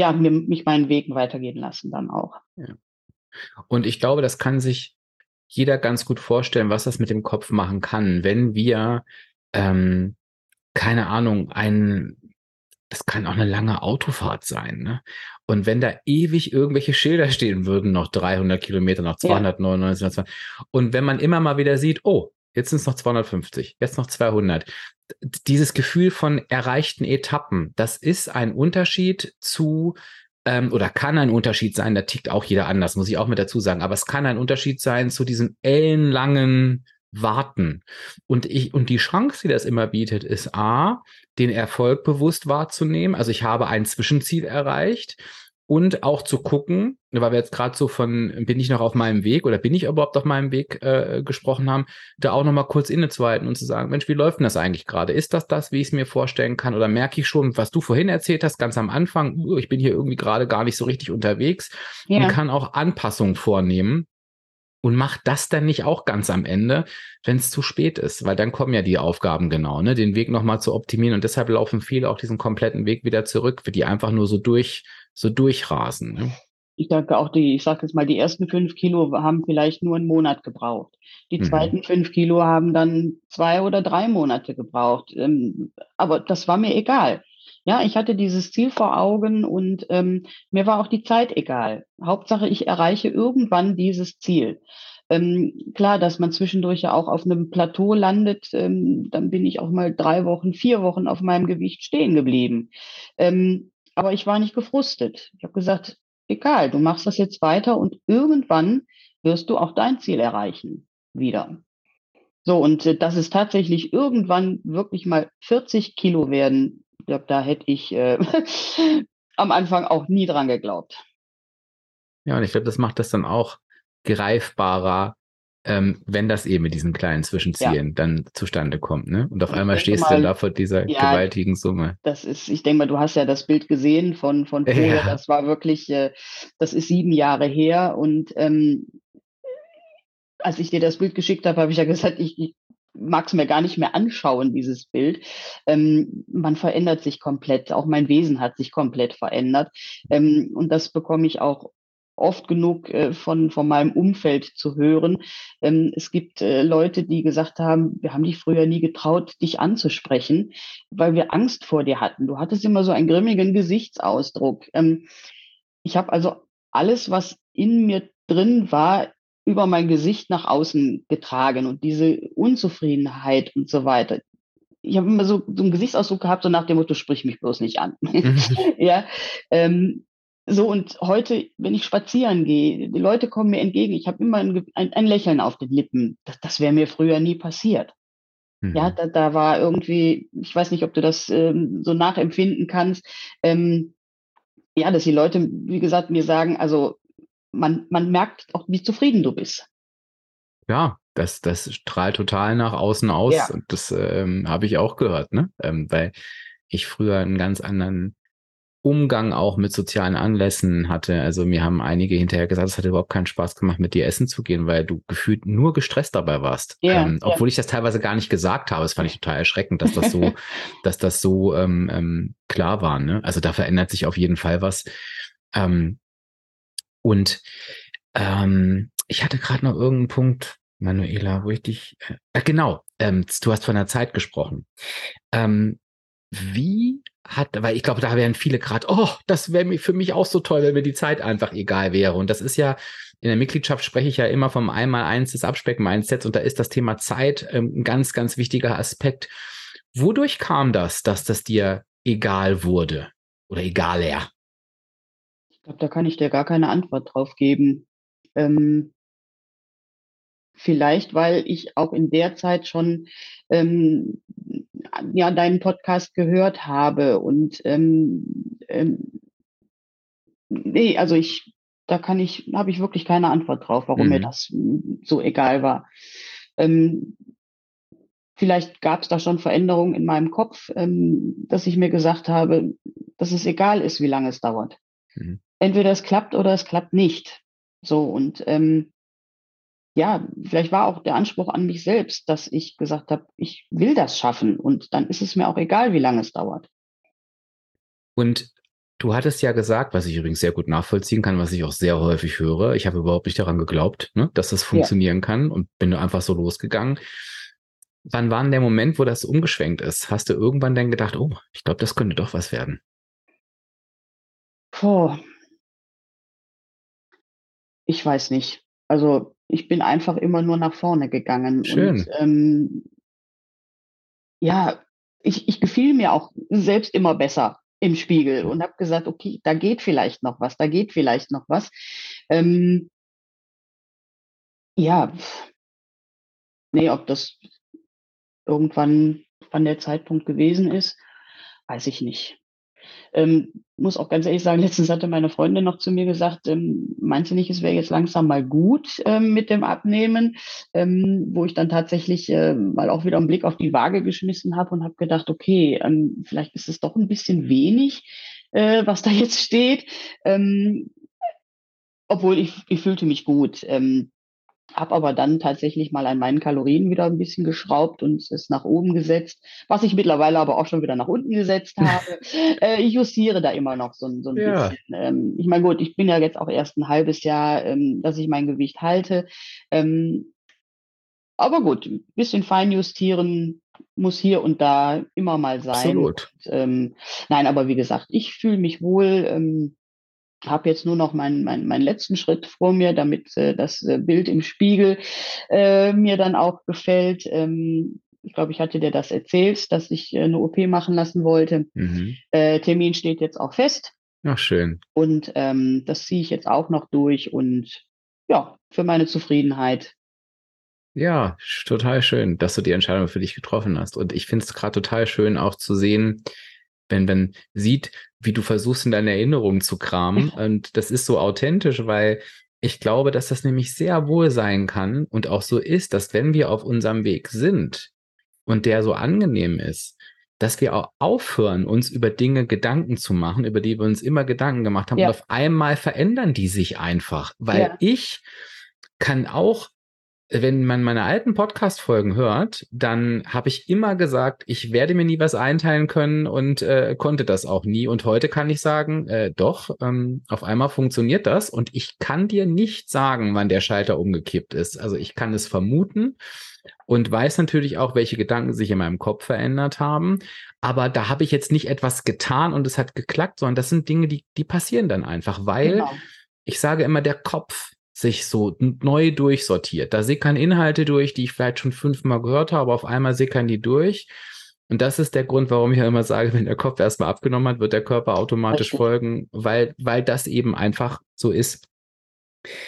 ja, mir, mich meinen Weg weitergehen lassen dann auch. Ja. Und ich glaube, das kann sich jeder ganz gut vorstellen, was das mit dem Kopf machen kann, wenn wir, ähm, keine Ahnung, ein, das kann auch eine lange Autofahrt sein, ne? Und wenn da ewig irgendwelche Schilder stehen würden, noch 300 Kilometer, noch 299, ja. und wenn man immer mal wieder sieht, oh, jetzt sind es noch 250, jetzt noch 200. Dieses Gefühl von erreichten Etappen, das ist ein Unterschied zu ähm, oder kann ein Unterschied sein, da tickt auch jeder anders, muss ich auch mit dazu sagen, aber es kann ein Unterschied sein zu diesem ellenlangen Warten. Und ich, und die Chance, die das immer bietet, ist A, den Erfolg bewusst wahrzunehmen. Also ich habe ein Zwischenziel erreicht und auch zu gucken, weil wir jetzt gerade so von, bin ich noch auf meinem Weg oder bin ich überhaupt auf meinem Weg äh, gesprochen haben, da auch nochmal kurz innezuhalten und zu sagen, Mensch, wie läuft denn das eigentlich gerade? Ist das das, wie ich es mir vorstellen kann? Oder merke ich schon, was du vorhin erzählt hast, ganz am Anfang, uh, ich bin hier irgendwie gerade gar nicht so richtig unterwegs ja. und kann auch Anpassungen vornehmen. Und macht das dann nicht auch ganz am Ende, wenn es zu spät ist, weil dann kommen ja die Aufgaben genau, ne, den Weg nochmal zu optimieren und deshalb laufen viele auch diesen kompletten Weg wieder zurück, für die einfach nur so durch so durchrasen. Ne? Ich denke auch die, ich sage jetzt mal, die ersten fünf Kilo haben vielleicht nur einen Monat gebraucht. Die mhm. zweiten fünf Kilo haben dann zwei oder drei Monate gebraucht. Ähm, aber das war mir egal. Ja, ich hatte dieses Ziel vor Augen und ähm, mir war auch die Zeit egal. Hauptsache, ich erreiche irgendwann dieses Ziel. Ähm, klar, dass man zwischendurch ja auch auf einem Plateau landet, ähm, dann bin ich auch mal drei Wochen, vier Wochen auf meinem Gewicht stehen geblieben. Ähm, aber ich war nicht gefrustet. Ich habe gesagt, egal, du machst das jetzt weiter und irgendwann wirst du auch dein Ziel erreichen wieder. So, und äh, dass es tatsächlich irgendwann wirklich mal 40 Kilo werden, glaube, da hätte ich äh, am Anfang auch nie dran geglaubt. Ja, und ich glaube, das macht das dann auch greifbarer, ähm, wenn das eben mit diesen kleinen Zwischenzielen ja. dann zustande kommt. Ne? Und auf ich einmal stehst mal, du da vor dieser ja, gewaltigen Summe. Das ist, ich denke mal, du hast ja das Bild gesehen von, von Pole. Ja. Das war wirklich, äh, das ist sieben Jahre her. Und ähm, als ich dir das Bild geschickt habe, habe ich ja gesagt, ich, ich mag es mir gar nicht mehr anschauen, dieses Bild. Ähm, man verändert sich komplett. Auch mein Wesen hat sich komplett verändert. Ähm, und das bekomme ich auch oft genug äh, von, von meinem Umfeld zu hören. Ähm, es gibt äh, Leute, die gesagt haben, wir haben dich früher nie getraut, dich anzusprechen, weil wir Angst vor dir hatten. Du hattest immer so einen grimmigen Gesichtsausdruck. Ähm, ich habe also alles, was in mir drin war, über mein Gesicht nach außen getragen und diese Unzufriedenheit und so weiter. Ich habe immer so, so einen Gesichtsausdruck gehabt, so nach dem Motto, sprich mich bloß nicht an. ja, ähm, so, und heute, wenn ich spazieren gehe, die Leute kommen mir entgegen, ich habe immer ein, ein, ein, Lächeln auf den Lippen. Das, das wäre mir früher nie passiert. Mhm. Ja, da, da war irgendwie, ich weiß nicht, ob du das ähm, so nachempfinden kannst, ähm, ja, dass die Leute, wie gesagt, mir sagen, also man, man merkt auch, wie zufrieden du bist. Ja, das, das strahlt total nach außen aus ja. und das ähm, habe ich auch gehört, ne? Ähm, weil ich früher einen ganz anderen Umgang auch mit sozialen Anlässen hatte. Also mir haben einige hinterher gesagt, es hat überhaupt keinen Spaß gemacht, mit dir essen zu gehen, weil du gefühlt nur gestresst dabei warst. Ja, ähm, obwohl ich das teilweise gar nicht gesagt habe. Das fand ich total erschreckend, dass das so, dass das so ähm, ähm, klar war. Ne? Also da verändert sich auf jeden Fall was. Ähm, und ähm, ich hatte gerade noch irgendeinen Punkt, Manuela, wo ich dich. Äh, genau, ähm, du hast von der Zeit gesprochen. Ähm, wie hat, weil ich glaube, da wären viele gerade, oh, das wäre für mich auch so toll, wenn mir die Zeit einfach egal wäre. Und das ist ja, in der Mitgliedschaft spreche ich ja immer vom Einmal-Eins des Abspeck-Mindsets und da ist das Thema Zeit ähm, ein ganz, ganz wichtiger Aspekt. Wodurch kam das, dass das dir egal wurde oder egaler? Ich glaube, da kann ich dir gar keine Antwort drauf geben. Ähm, vielleicht, weil ich auch in der Zeit schon ähm, ja deinen Podcast gehört habe und ähm, ähm, nee, also ich da kann ich, habe ich wirklich keine Antwort drauf, warum mhm. mir das so egal war. Ähm, vielleicht gab es da schon Veränderungen in meinem Kopf, ähm, dass ich mir gesagt habe, dass es egal ist, wie lange es dauert. Mhm. Entweder es klappt oder es klappt nicht. So und ähm, ja, vielleicht war auch der Anspruch an mich selbst, dass ich gesagt habe, ich will das schaffen und dann ist es mir auch egal, wie lange es dauert. Und du hattest ja gesagt, was ich übrigens sehr gut nachvollziehen kann, was ich auch sehr häufig höre, ich habe überhaupt nicht daran geglaubt, ne, dass das funktionieren ja. kann und bin einfach so losgegangen. Wann war denn der Moment, wo das umgeschwenkt ist? Hast du irgendwann dann gedacht, oh, ich glaube, das könnte doch was werden? Puh. Ich weiß nicht. Also ich bin einfach immer nur nach vorne gegangen. Schön. Und ähm, ja, ich, ich gefiel mir auch selbst immer besser im Spiegel und habe gesagt, okay, da geht vielleicht noch was, da geht vielleicht noch was. Ähm, ja, nee, ob das irgendwann wann der Zeitpunkt gewesen ist, weiß ich nicht. Ähm, muss auch ganz ehrlich sagen, letztens hatte meine Freundin noch zu mir gesagt, ähm, meinst du nicht, es wäre jetzt langsam mal gut ähm, mit dem Abnehmen, ähm, wo ich dann tatsächlich äh, mal auch wieder einen Blick auf die Waage geschmissen habe und habe gedacht, okay, ähm, vielleicht ist es doch ein bisschen wenig, äh, was da jetzt steht. Ähm, obwohl ich, ich fühlte mich gut. Ähm, habe aber dann tatsächlich mal an meinen Kalorien wieder ein bisschen geschraubt und es nach oben gesetzt, was ich mittlerweile aber auch schon wieder nach unten gesetzt habe. äh, ich justiere da immer noch so, so ein ja. bisschen. Ähm, ich meine, gut, ich bin ja jetzt auch erst ein halbes Jahr, ähm, dass ich mein Gewicht halte. Ähm, aber gut, ein bisschen fein justieren muss hier und da immer mal sein. Absolut. Und, ähm, nein, aber wie gesagt, ich fühle mich wohl. Habe jetzt nur noch meinen mein, mein letzten Schritt vor mir, damit äh, das äh, Bild im Spiegel äh, mir dann auch gefällt. Ähm, ich glaube, ich hatte dir das erzählt, dass ich äh, eine OP machen lassen wollte. Mhm. Äh, Termin steht jetzt auch fest. Ach, schön. Und ähm, das ziehe ich jetzt auch noch durch und ja, für meine Zufriedenheit ja, total schön, dass du die Entscheidung für dich getroffen hast. Und ich finde es gerade total schön auch zu sehen, wenn man sieht, wie du versuchst, in deine Erinnerungen zu kramen. Und das ist so authentisch, weil ich glaube, dass das nämlich sehr wohl sein kann und auch so ist, dass wenn wir auf unserem Weg sind und der so angenehm ist, dass wir auch aufhören, uns über Dinge Gedanken zu machen, über die wir uns immer Gedanken gemacht haben. Ja. Und auf einmal verändern die sich einfach, weil ja. ich kann auch wenn man meine alten Podcast-Folgen hört, dann habe ich immer gesagt, ich werde mir nie was einteilen können und äh, konnte das auch nie. Und heute kann ich sagen, äh, doch, ähm, auf einmal funktioniert das und ich kann dir nicht sagen, wann der Schalter umgekippt ist. Also ich kann es vermuten und weiß natürlich auch, welche Gedanken sich in meinem Kopf verändert haben. Aber da habe ich jetzt nicht etwas getan und es hat geklappt, sondern das sind Dinge, die, die passieren dann einfach, weil genau. ich sage immer, der Kopf sich so neu durchsortiert. Da sickern Inhalte durch, die ich vielleicht schon fünfmal gehört habe, aber auf einmal sickern die durch. Und das ist der Grund, warum ich ja immer sage, wenn der Kopf erstmal abgenommen hat, wird der Körper automatisch folgen, weil, weil das eben einfach so ist.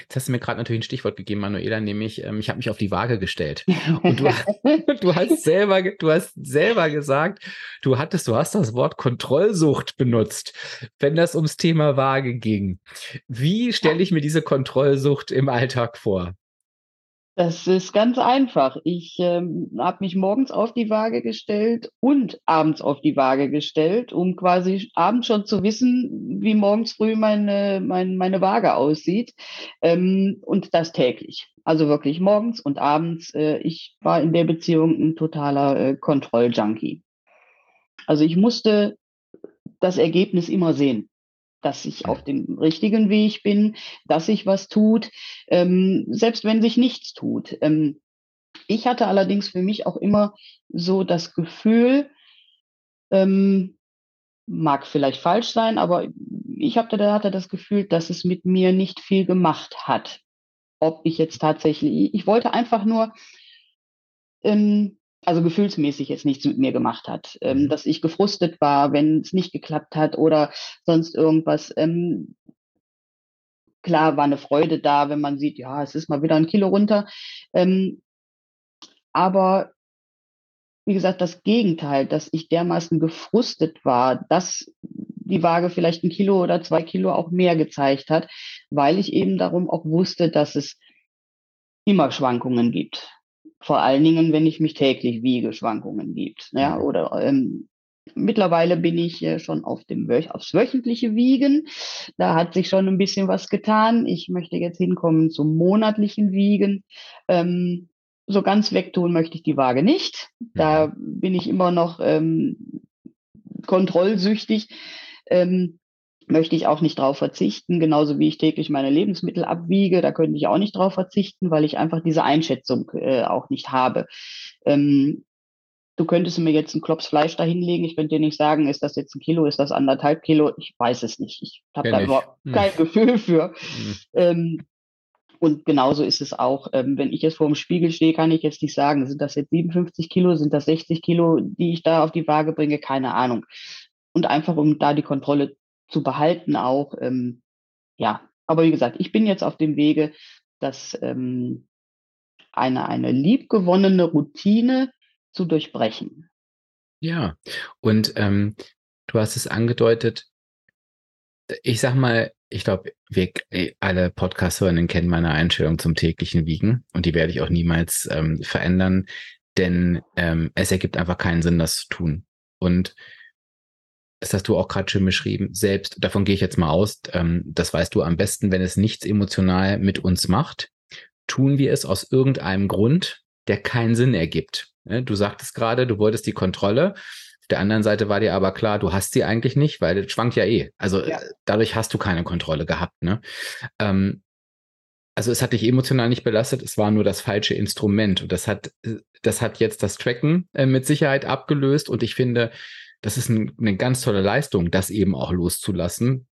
Jetzt hast du mir gerade natürlich ein Stichwort gegeben, Manuela, nämlich ähm, ich habe mich auf die Waage gestellt. Und du, du, hast selber, du hast selber gesagt, du hattest, du hast das Wort Kontrollsucht benutzt, wenn das ums Thema Waage ging. Wie stelle ich mir diese Kontrollsucht im Alltag vor? Das ist ganz einfach. Ich ähm, habe mich morgens auf die Waage gestellt und abends auf die Waage gestellt, um quasi abends schon zu wissen, wie morgens früh meine, meine, meine Waage aussieht. Ähm, und das täglich. Also wirklich morgens und abends. Äh, ich war in der Beziehung ein totaler äh, Kontrolljunkie. Also ich musste das Ergebnis immer sehen dass ich auf dem richtigen Weg bin, dass sich was tut, ähm, selbst wenn sich nichts tut. Ähm, Ich hatte allerdings für mich auch immer so das Gefühl, ähm, mag vielleicht falsch sein, aber ich hatte, da hatte das Gefühl, dass es mit mir nicht viel gemacht hat. Ob ich jetzt tatsächlich, ich wollte einfach nur, ähm, also gefühlsmäßig jetzt nichts mit mir gemacht hat, ähm, mhm. dass ich gefrustet war, wenn es nicht geklappt hat oder sonst irgendwas. Ähm, klar war eine Freude da, wenn man sieht, ja, es ist mal wieder ein Kilo runter. Ähm, aber wie gesagt, das Gegenteil, dass ich dermaßen gefrustet war, dass die Waage vielleicht ein Kilo oder zwei Kilo auch mehr gezeigt hat, weil ich eben darum auch wusste, dass es immer Schwankungen gibt. Vor allen Dingen, wenn ich mich täglich wiege, Schwankungen gibt. Ja, mhm. oder ähm, mittlerweile bin ich äh, schon auf dem aufs wöchentliche Wiegen. Da hat sich schon ein bisschen was getan. Ich möchte jetzt hinkommen zum monatlichen Wiegen. Ähm, so ganz wegtun möchte ich die Waage nicht. Da mhm. bin ich immer noch ähm, kontrollsüchtig. Ähm, möchte ich auch nicht drauf verzichten, genauso wie ich täglich meine Lebensmittel abwiege, da könnte ich auch nicht drauf verzichten, weil ich einfach diese Einschätzung äh, auch nicht habe. Ähm, du könntest mir jetzt ein Klops Fleisch da hinlegen, ich könnte dir nicht sagen, ist das jetzt ein Kilo, ist das anderthalb Kilo, ich weiß es nicht. Ich habe da überhaupt hm. kein Gefühl für. Hm. Ähm, und genauso ist es auch, ähm, wenn ich jetzt vor dem Spiegel stehe, kann ich jetzt nicht sagen, sind das jetzt 57 Kilo, sind das 60 Kilo, die ich da auf die Waage bringe, keine Ahnung. Und einfach, um da die Kontrolle zu behalten auch, ähm, ja. Aber wie gesagt, ich bin jetzt auf dem Wege, dass ähm, eine, eine liebgewonnene Routine zu durchbrechen. Ja, und ähm, du hast es angedeutet, ich sag mal, ich glaube, wir äh, alle Podcast-Hörenden kennen meine Einstellung zum täglichen Wiegen und die werde ich auch niemals ähm, verändern, denn ähm, es ergibt einfach keinen Sinn, das zu tun. Und das hast du auch gerade schön beschrieben, selbst, davon gehe ich jetzt mal aus, ähm, das weißt du am besten, wenn es nichts emotional mit uns macht, tun wir es aus irgendeinem Grund, der keinen Sinn ergibt. Ne, du sagtest gerade, du wolltest die Kontrolle der anderen Seite war dir aber klar, du hast sie eigentlich nicht, weil das schwankt ja eh. Also ja. dadurch hast du keine Kontrolle gehabt. Ne? Ähm, also es hat dich emotional nicht belastet, es war nur das falsche Instrument. Und das hat, das hat jetzt das Tracken äh, mit Sicherheit abgelöst. Und ich finde, das ist ein, eine ganz tolle Leistung, das eben auch loszulassen.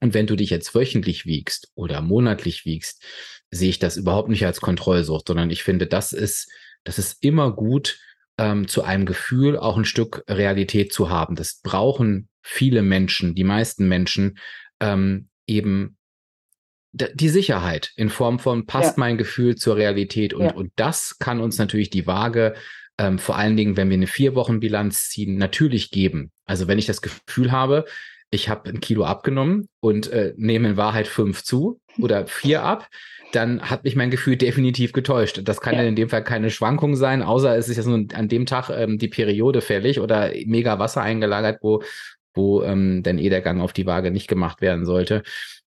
Und wenn du dich jetzt wöchentlich wiegst oder monatlich wiegst, sehe ich das überhaupt nicht als Kontrollsucht, sondern ich finde, das ist, das ist immer gut, ähm, zu einem Gefühl auch ein Stück Realität zu haben. Das brauchen viele Menschen, die meisten Menschen ähm, eben die Sicherheit in Form von passt ja. mein Gefühl zur Realität und, ja. und das kann uns natürlich die Waage ähm, vor allen Dingen, wenn wir eine vier Wochen Bilanz ziehen, natürlich geben. Also wenn ich das Gefühl habe, ich habe ein Kilo abgenommen und äh, nehme in Wahrheit fünf zu oder vier ab, dann hat mich mein Gefühl definitiv getäuscht. Das kann ja, in dem Fall keine Schwankung sein, außer es ist jetzt nur an dem Tag ähm, die Periode fällig oder mega Wasser eingelagert, wo, wo ähm, dann eh der Gang auf die Waage nicht gemacht werden sollte.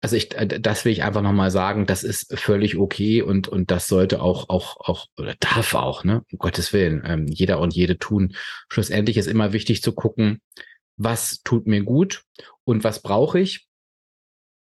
Also ich, äh, das will ich einfach nochmal sagen, das ist völlig okay und, und das sollte auch, auch, auch, oder darf auch, ne, um Gottes Willen, ähm, jeder und jede tun. Schlussendlich ist immer wichtig zu gucken, was tut mir gut und was brauche ich.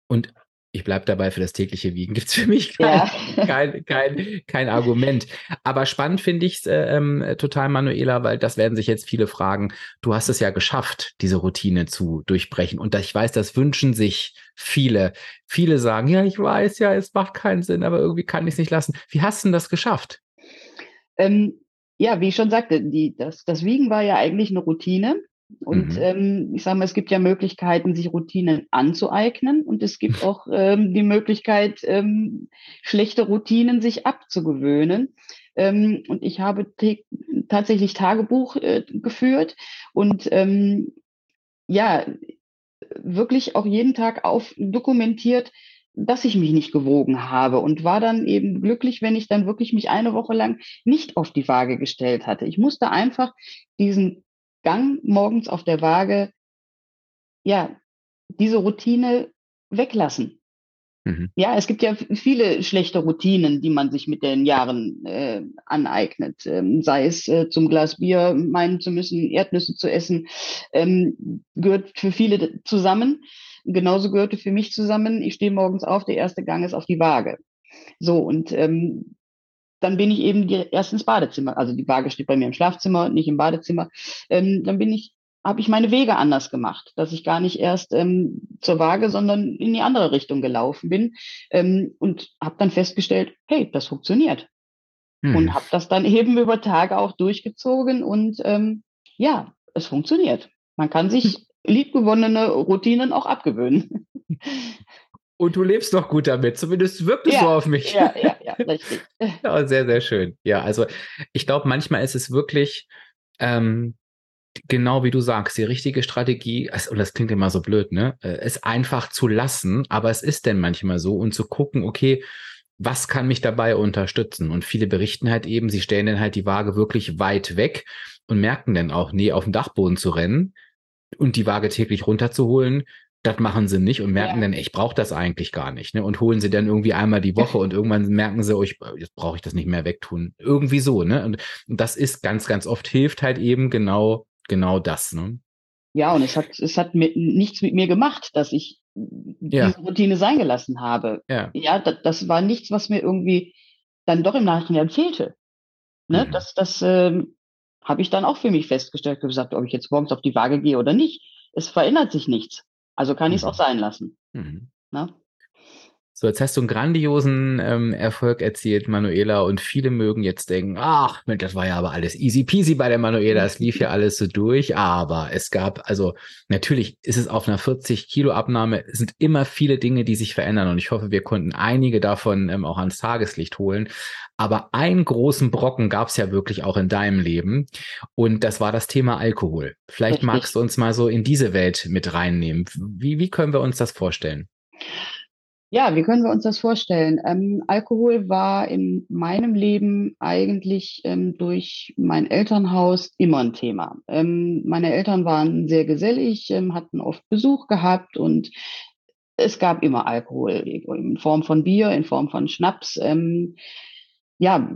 Und ich bleibe dabei, für das tägliche Wiegen gibt es für mich kein, ja. kein, kein, kein, Argument. Aber spannend finde ich es äh, ähm, total, Manuela, weil das werden sich jetzt viele fragen. Du hast es ja geschafft, diese Routine zu durchbrechen. Und ich weiß, das wünschen sich viele. Viele sagen, ja, ich weiß ja, es macht keinen Sinn, aber irgendwie kann ich es nicht lassen. Wie hast du denn das geschafft? Ähm, ja, wie ich schon sagte, die, das, das Wiegen war ja eigentlich eine Routine. Und mhm. ähm, ich sage mal, es gibt ja Möglichkeiten, sich Routinen anzueignen und es gibt auch ähm, die Möglichkeit, ähm, schlechte Routinen sich abzugewöhnen. Ähm, und ich habe tatsächlich Tagebuch äh, geführt und ähm, ja, wirklich auch jeden Tag auf dokumentiert, dass ich mich nicht gewogen habe und war dann eben glücklich, wenn ich dann wirklich mich eine Woche lang nicht auf die Waage gestellt hatte. Ich musste einfach diesen Gang morgens auf der Waage, ja, diese Routine weglassen. Mhm. Ja, es gibt ja viele schlechte Routinen, die man sich mit den Jahren äh, aneignet. Ähm, sei es äh, zum Glas Bier meinen zu müssen, Erdnüsse zu essen, ähm, gehört für viele zusammen. Genauso gehörte für mich zusammen, ich stehe morgens auf, der erste Gang ist auf die Waage. So, und ähm, dann bin ich eben erst ins Badezimmer. Also die Waage steht bei mir im Schlafzimmer, nicht im Badezimmer. Ähm, dann bin ich, habe ich meine Wege anders gemacht, dass ich gar nicht erst ähm, zur Waage, sondern in die andere Richtung gelaufen bin ähm, und habe dann festgestellt, hey, das funktioniert. Hm. Und habe das dann eben über Tage auch durchgezogen und ähm, ja, es funktioniert. Man kann sich liebgewonnene Routinen auch abgewöhnen. Und du lebst doch gut damit, zumindest wirkt es ja, so auf mich. Ja, ja, ja, richtig. ja, sehr, sehr schön. Ja, also ich glaube, manchmal ist es wirklich ähm, genau wie du sagst, die richtige Strategie, und das klingt immer so blöd, ne, äh, es einfach zu lassen, aber es ist denn manchmal so und zu gucken, okay, was kann mich dabei unterstützen? Und viele berichten halt eben, sie stellen dann halt die Waage wirklich weit weg und merken dann auch, nee, auf den Dachboden zu rennen und die Waage täglich runterzuholen, das machen sie nicht und merken ja. dann, ich brauche das eigentlich gar nicht. Ne? Und holen sie dann irgendwie einmal die Woche und irgendwann merken sie, oh, ich, jetzt brauche ich das nicht mehr wegtun. Irgendwie so, ne? Und, und, das ist ganz, ganz oft hilft halt eben genau, genau das, ne? Ja, und es hat, es hat mit, nichts mit mir gemacht, dass ich ja. diese Routine sein gelassen habe. Ja, ja das, das, war nichts, was mir irgendwie dann doch im Nachhinein fehlte. Ne? Mhm. Das, das ähm, habe ich dann auch für mich festgestellt, gesagt, ob ich jetzt morgens auf die Waage gehe oder nicht. Es verändert sich nichts. Also kann ich es mhm. auch sein lassen. Mhm. Ne? So, jetzt hast du einen grandiosen ähm, Erfolg erzielt, Manuela, und viele mögen jetzt denken, ach, das war ja aber alles easy peasy bei der Manuela, es lief ja alles so durch, aber es gab, also natürlich ist es auf einer 40 Kilo Abnahme, es sind immer viele Dinge, die sich verändern und ich hoffe, wir konnten einige davon ähm, auch ans Tageslicht holen. Aber einen großen Brocken gab es ja wirklich auch in deinem Leben und das war das Thema Alkohol. Vielleicht Richtig. magst du uns mal so in diese Welt mit reinnehmen. Wie, wie können wir uns das vorstellen? Ja, wie können wir uns das vorstellen? Ähm, Alkohol war in meinem Leben eigentlich ähm, durch mein Elternhaus immer ein Thema. Ähm, meine Eltern waren sehr gesellig, ähm, hatten oft Besuch gehabt und es gab immer Alkohol in Form von Bier, in Form von Schnaps. Ähm, ja,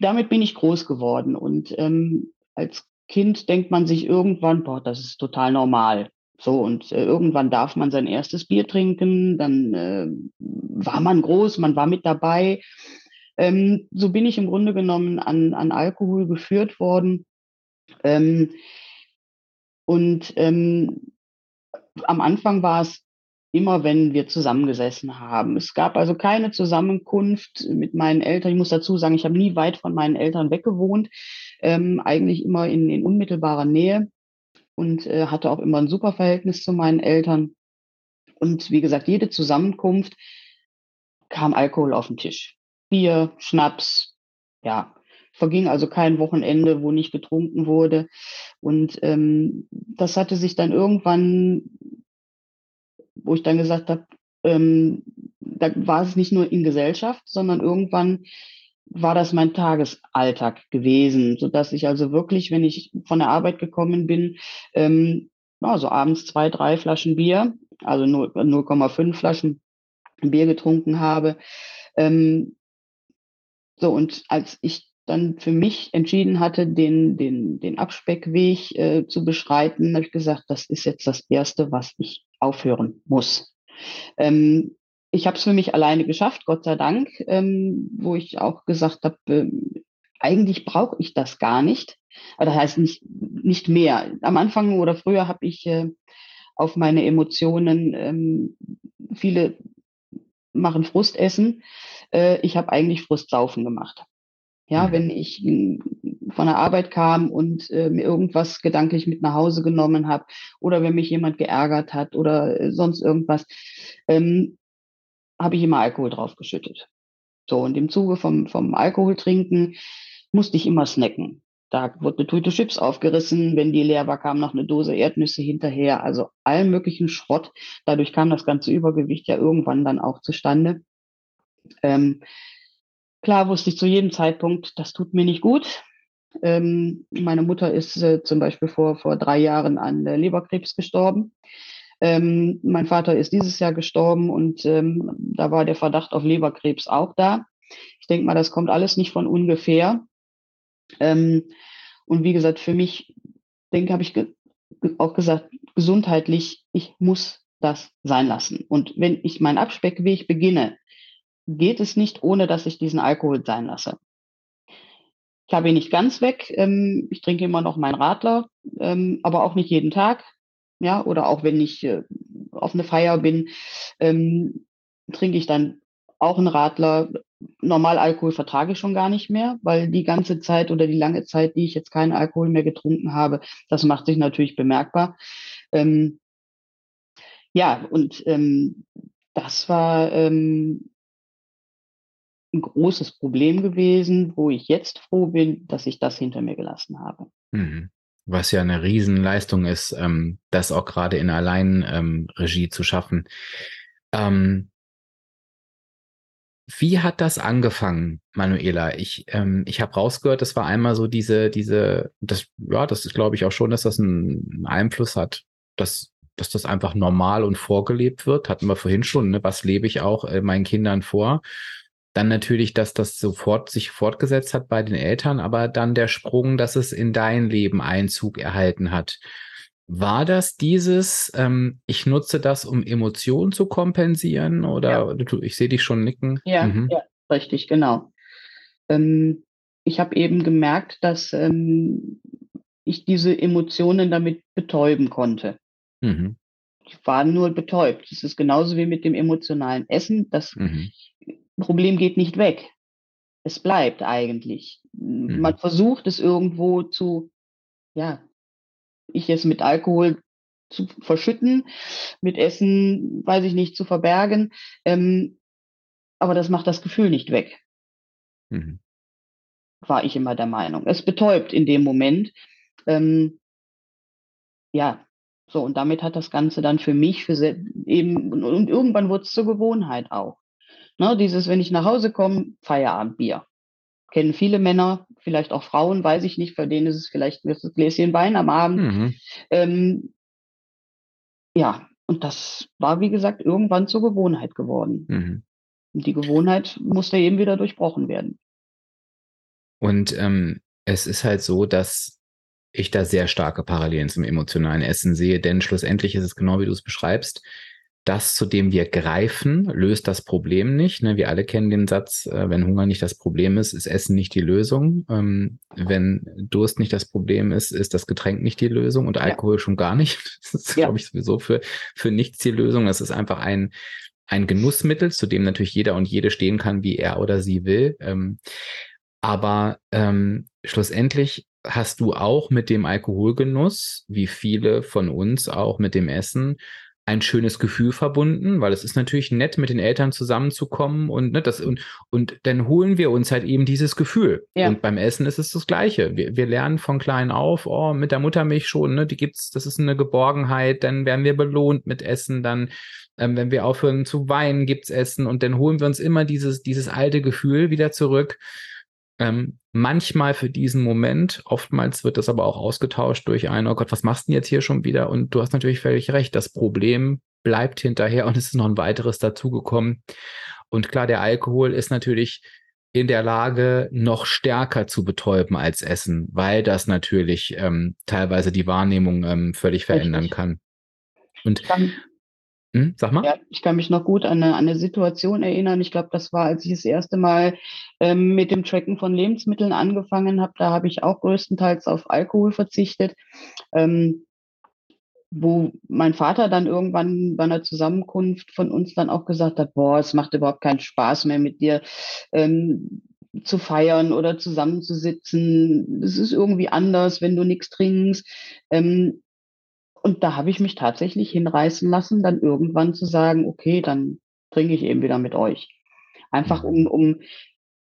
damit bin ich groß geworden und ähm, als Kind denkt man sich irgendwann, boah, das ist total normal. So, und äh, irgendwann darf man sein erstes Bier trinken, dann äh, war man groß, man war mit dabei. Ähm, so bin ich im Grunde genommen an, an Alkohol geführt worden. Ähm, und ähm, am Anfang war es immer, wenn wir zusammengesessen haben. Es gab also keine Zusammenkunft mit meinen Eltern. Ich muss dazu sagen, ich habe nie weit von meinen Eltern weggewohnt, ähm, eigentlich immer in, in unmittelbarer Nähe und äh, hatte auch immer ein super Verhältnis zu meinen Eltern. Und wie gesagt, jede Zusammenkunft kam Alkohol auf den Tisch. Bier, Schnaps, ja. Verging also kein Wochenende, wo nicht getrunken wurde. Und ähm, das hatte sich dann irgendwann, wo ich dann gesagt habe, ähm, da war es nicht nur in Gesellschaft, sondern irgendwann war das mein Tagesalltag gewesen, so dass ich also wirklich, wenn ich von der Arbeit gekommen bin, ähm, also abends zwei, drei Flaschen Bier, also 0,5 Flaschen Bier getrunken habe. Ähm, so, und als ich dann für mich entschieden hatte, den, den, den Abspeckweg äh, zu beschreiten, habe ich gesagt, das ist jetzt das Erste, was ich aufhören muss. Ähm, ich habe es für mich alleine geschafft, Gott sei Dank, ähm, wo ich auch gesagt habe, äh, eigentlich brauche ich das gar nicht. Aber das heißt nicht, nicht mehr. Am Anfang oder früher habe ich äh, auf meine Emotionen, ähm, viele machen Frustessen. Äh, ich habe eigentlich Frustsaufen gemacht. Ja, mhm. wenn ich von der Arbeit kam und äh, mir irgendwas gedanklich mit nach Hause genommen habe oder wenn mich jemand geärgert hat oder äh, sonst irgendwas, ähm, habe ich immer Alkohol draufgeschüttet. So, und im Zuge vom, vom Alkoholtrinken musste ich immer snacken. Da wurde eine Tüte Chips aufgerissen. Wenn die leer war, kam noch eine Dose Erdnüsse hinterher. Also allen möglichen Schrott. Dadurch kam das ganze Übergewicht ja irgendwann dann auch zustande. Ähm, klar wusste ich zu jedem Zeitpunkt, das tut mir nicht gut. Ähm, meine Mutter ist äh, zum Beispiel vor, vor drei Jahren an äh, Leberkrebs gestorben. Ähm, mein Vater ist dieses Jahr gestorben und ähm, da war der Verdacht auf Leberkrebs auch da. Ich denke mal, das kommt alles nicht von ungefähr. Ähm, und wie gesagt, für mich, denke, habe ich ge auch gesagt, gesundheitlich, ich muss das sein lassen. Und wenn ich meinen Abspeckweg beginne, geht es nicht, ohne dass ich diesen Alkohol sein lasse. Ich habe ihn nicht ganz weg. Ähm, ich trinke immer noch meinen Radler, ähm, aber auch nicht jeden Tag. Ja, oder auch wenn ich äh, auf eine Feier bin, ähm, trinke ich dann auch einen Radler. Normal Alkohol vertrage ich schon gar nicht mehr, weil die ganze Zeit oder die lange Zeit, die ich jetzt keinen Alkohol mehr getrunken habe, das macht sich natürlich bemerkbar. Ähm, ja, und ähm, das war ähm, ein großes Problem gewesen, wo ich jetzt froh bin, dass ich das hinter mir gelassen habe. Mhm. Was ja eine Riesenleistung ist, ähm, das auch gerade in Alleinregie ähm, zu schaffen. Ähm, wie hat das angefangen, Manuela? Ich, ähm, ich habe rausgehört, das war einmal so diese, diese, das, ja, das ist, glaube ich, auch schon, dass das einen Einfluss hat, dass, dass das einfach normal und vorgelebt wird. Hatten wir vorhin schon, ne? Was lebe ich auch äh, meinen Kindern vor? Dann natürlich, dass das sofort sich fortgesetzt hat bei den Eltern, aber dann der Sprung, dass es in dein Leben Einzug erhalten hat. War das dieses, ähm, ich nutze das, um Emotionen zu kompensieren? Oder ja. ich sehe dich schon nicken. Ja, mhm. ja richtig, genau. Ähm, ich habe eben gemerkt, dass ähm, ich diese Emotionen damit betäuben konnte. Mhm. Ich war nur betäubt. Das ist genauso wie mit dem emotionalen Essen. Das mhm. Problem geht nicht weg. Es bleibt eigentlich. Mhm. Man versucht es irgendwo zu, ja, ich es mit Alkohol zu verschütten, mit Essen, weiß ich nicht, zu verbergen. Ähm, aber das macht das Gefühl nicht weg. Mhm. War ich immer der Meinung. Es betäubt in dem Moment. Ähm, ja, so, und damit hat das Ganze dann für mich, für eben, und irgendwann wurde es zur Gewohnheit auch. Ne, dieses, wenn ich nach Hause komme, Feierabendbier. Kennen viele Männer, vielleicht auch Frauen, weiß ich nicht, für denen ist es vielleicht ein Gläschen Wein am Abend. Mhm. Ähm, ja, und das war, wie gesagt, irgendwann zur Gewohnheit geworden. Mhm. Und die Gewohnheit musste eben wieder durchbrochen werden. Und ähm, es ist halt so, dass ich da sehr starke Parallelen zum emotionalen Essen sehe, denn schlussendlich ist es genau wie du es beschreibst das, zu dem wir greifen, löst das Problem nicht. Ne? Wir alle kennen den Satz, äh, wenn Hunger nicht das Problem ist, ist Essen nicht die Lösung. Ähm, wenn Durst nicht das Problem ist, ist das Getränk nicht die Lösung und Alkohol ja. schon gar nicht. Das ist, ja. glaube ich, sowieso für, für nichts die Lösung. Das ist einfach ein, ein Genussmittel, zu dem natürlich jeder und jede stehen kann, wie er oder sie will. Ähm, aber ähm, schlussendlich hast du auch mit dem Alkoholgenuss, wie viele von uns auch mit dem Essen, ein schönes Gefühl verbunden, weil es ist natürlich nett, mit den Eltern zusammenzukommen und ne, das und, und dann holen wir uns halt eben dieses Gefühl. Ja. Und beim Essen ist es das Gleiche. Wir, wir lernen von klein auf, oh, mit der Muttermilch schon, ne, die gibt's, das ist eine Geborgenheit, dann werden wir belohnt mit Essen, dann, ähm, wenn wir aufhören zu weinen, gibt's Essen und dann holen wir uns immer dieses, dieses alte Gefühl wieder zurück. Ähm, manchmal für diesen Moment, oftmals wird das aber auch ausgetauscht durch ein, oh Gott, was machst du denn jetzt hier schon wieder? Und du hast natürlich völlig recht, das Problem bleibt hinterher und es ist noch ein weiteres dazugekommen. Und klar, der Alkohol ist natürlich in der Lage, noch stärker zu betäuben als Essen, weil das natürlich ähm, teilweise die Wahrnehmung ähm, völlig verändern Richtig. kann. Und hm, sag mal. Ja, ich kann mich noch gut an eine, an eine Situation erinnern. Ich glaube, das war, als ich das erste Mal ähm, mit dem Tracken von Lebensmitteln angefangen habe. Da habe ich auch größtenteils auf Alkohol verzichtet. Ähm, wo mein Vater dann irgendwann bei einer Zusammenkunft von uns dann auch gesagt hat, boah, es macht überhaupt keinen Spaß mehr mit dir ähm, zu feiern oder zusammenzusitzen. Es ist irgendwie anders, wenn du nichts trinkst. Ähm, und da habe ich mich tatsächlich hinreißen lassen, dann irgendwann zu sagen, okay, dann trinke ich eben wieder mit euch. Einfach um, um,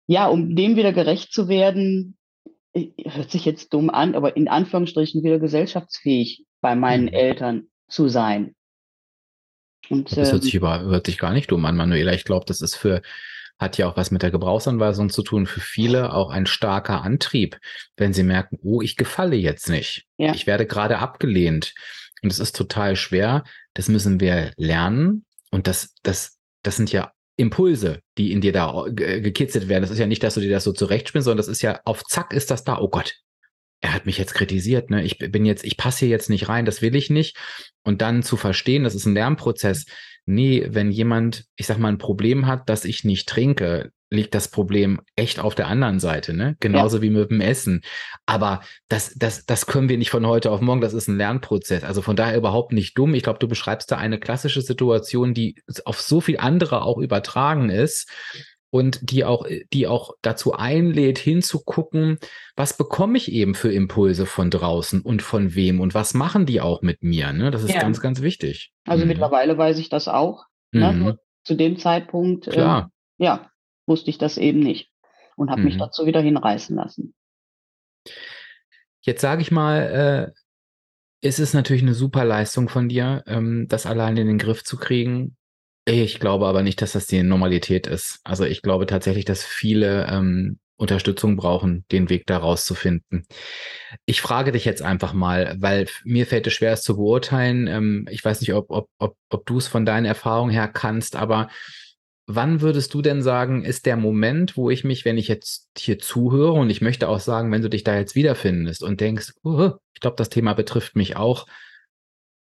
ja, um dem wieder gerecht zu werden, hört sich jetzt dumm an, aber in Anführungsstrichen wieder gesellschaftsfähig bei meinen mhm. Eltern zu sein. Und, das hört sich, ähm, über, hört sich gar nicht dumm an, Manuela. Ich glaube, das ist für, hat ja auch was mit der Gebrauchsanweisung zu tun, für viele auch ein starker Antrieb, wenn sie merken, oh, ich gefalle jetzt nicht. Ja. Ich werde gerade abgelehnt. Und es ist total schwer. Das müssen wir lernen. Und das, das, das sind ja Impulse, die in dir da gekitzelt werden. Das ist ja nicht, dass du dir das so zurechtspinnst, sondern das ist ja auf Zack ist das da. Oh Gott, er hat mich jetzt kritisiert, ne? Ich bin jetzt, ich passe hier jetzt nicht rein, das will ich nicht. Und dann zu verstehen, das ist ein Lernprozess, nee, wenn jemand, ich sag mal, ein Problem hat, dass ich nicht trinke, liegt das Problem echt auf der anderen Seite, ne? Genauso ja. wie mit dem Essen. Aber das, das, das können wir nicht von heute auf morgen. Das ist ein Lernprozess. Also von daher überhaupt nicht dumm. Ich glaube, du beschreibst da eine klassische Situation, die auf so viel andere auch übertragen ist und die auch, die auch dazu einlädt, hinzugucken, was bekomme ich eben für Impulse von draußen und von wem und was machen die auch mit mir. Ne? Das ist ja. ganz, ganz wichtig. Also mhm. mittlerweile weiß ich das auch. Ne? Mhm. Zu dem Zeitpunkt. Äh, ja, wusste ich das eben nicht und habe mhm. mich dazu wieder hinreißen lassen. Jetzt sage ich mal, äh, es ist natürlich eine super Leistung von dir, ähm, das allein in den Griff zu kriegen. Ich glaube aber nicht, dass das die Normalität ist. Also ich glaube tatsächlich, dass viele ähm, Unterstützung brauchen, den Weg da rauszufinden. Ich frage dich jetzt einfach mal, weil mir fällt es schwer, es zu beurteilen. Ähm, ich weiß nicht, ob, ob, ob, ob du es von deinen Erfahrungen her kannst, aber Wann würdest du denn sagen, ist der Moment, wo ich mich, wenn ich jetzt hier zuhöre und ich möchte auch sagen, wenn du dich da jetzt wiederfindest und denkst, uh, ich glaube, das Thema betrifft mich auch,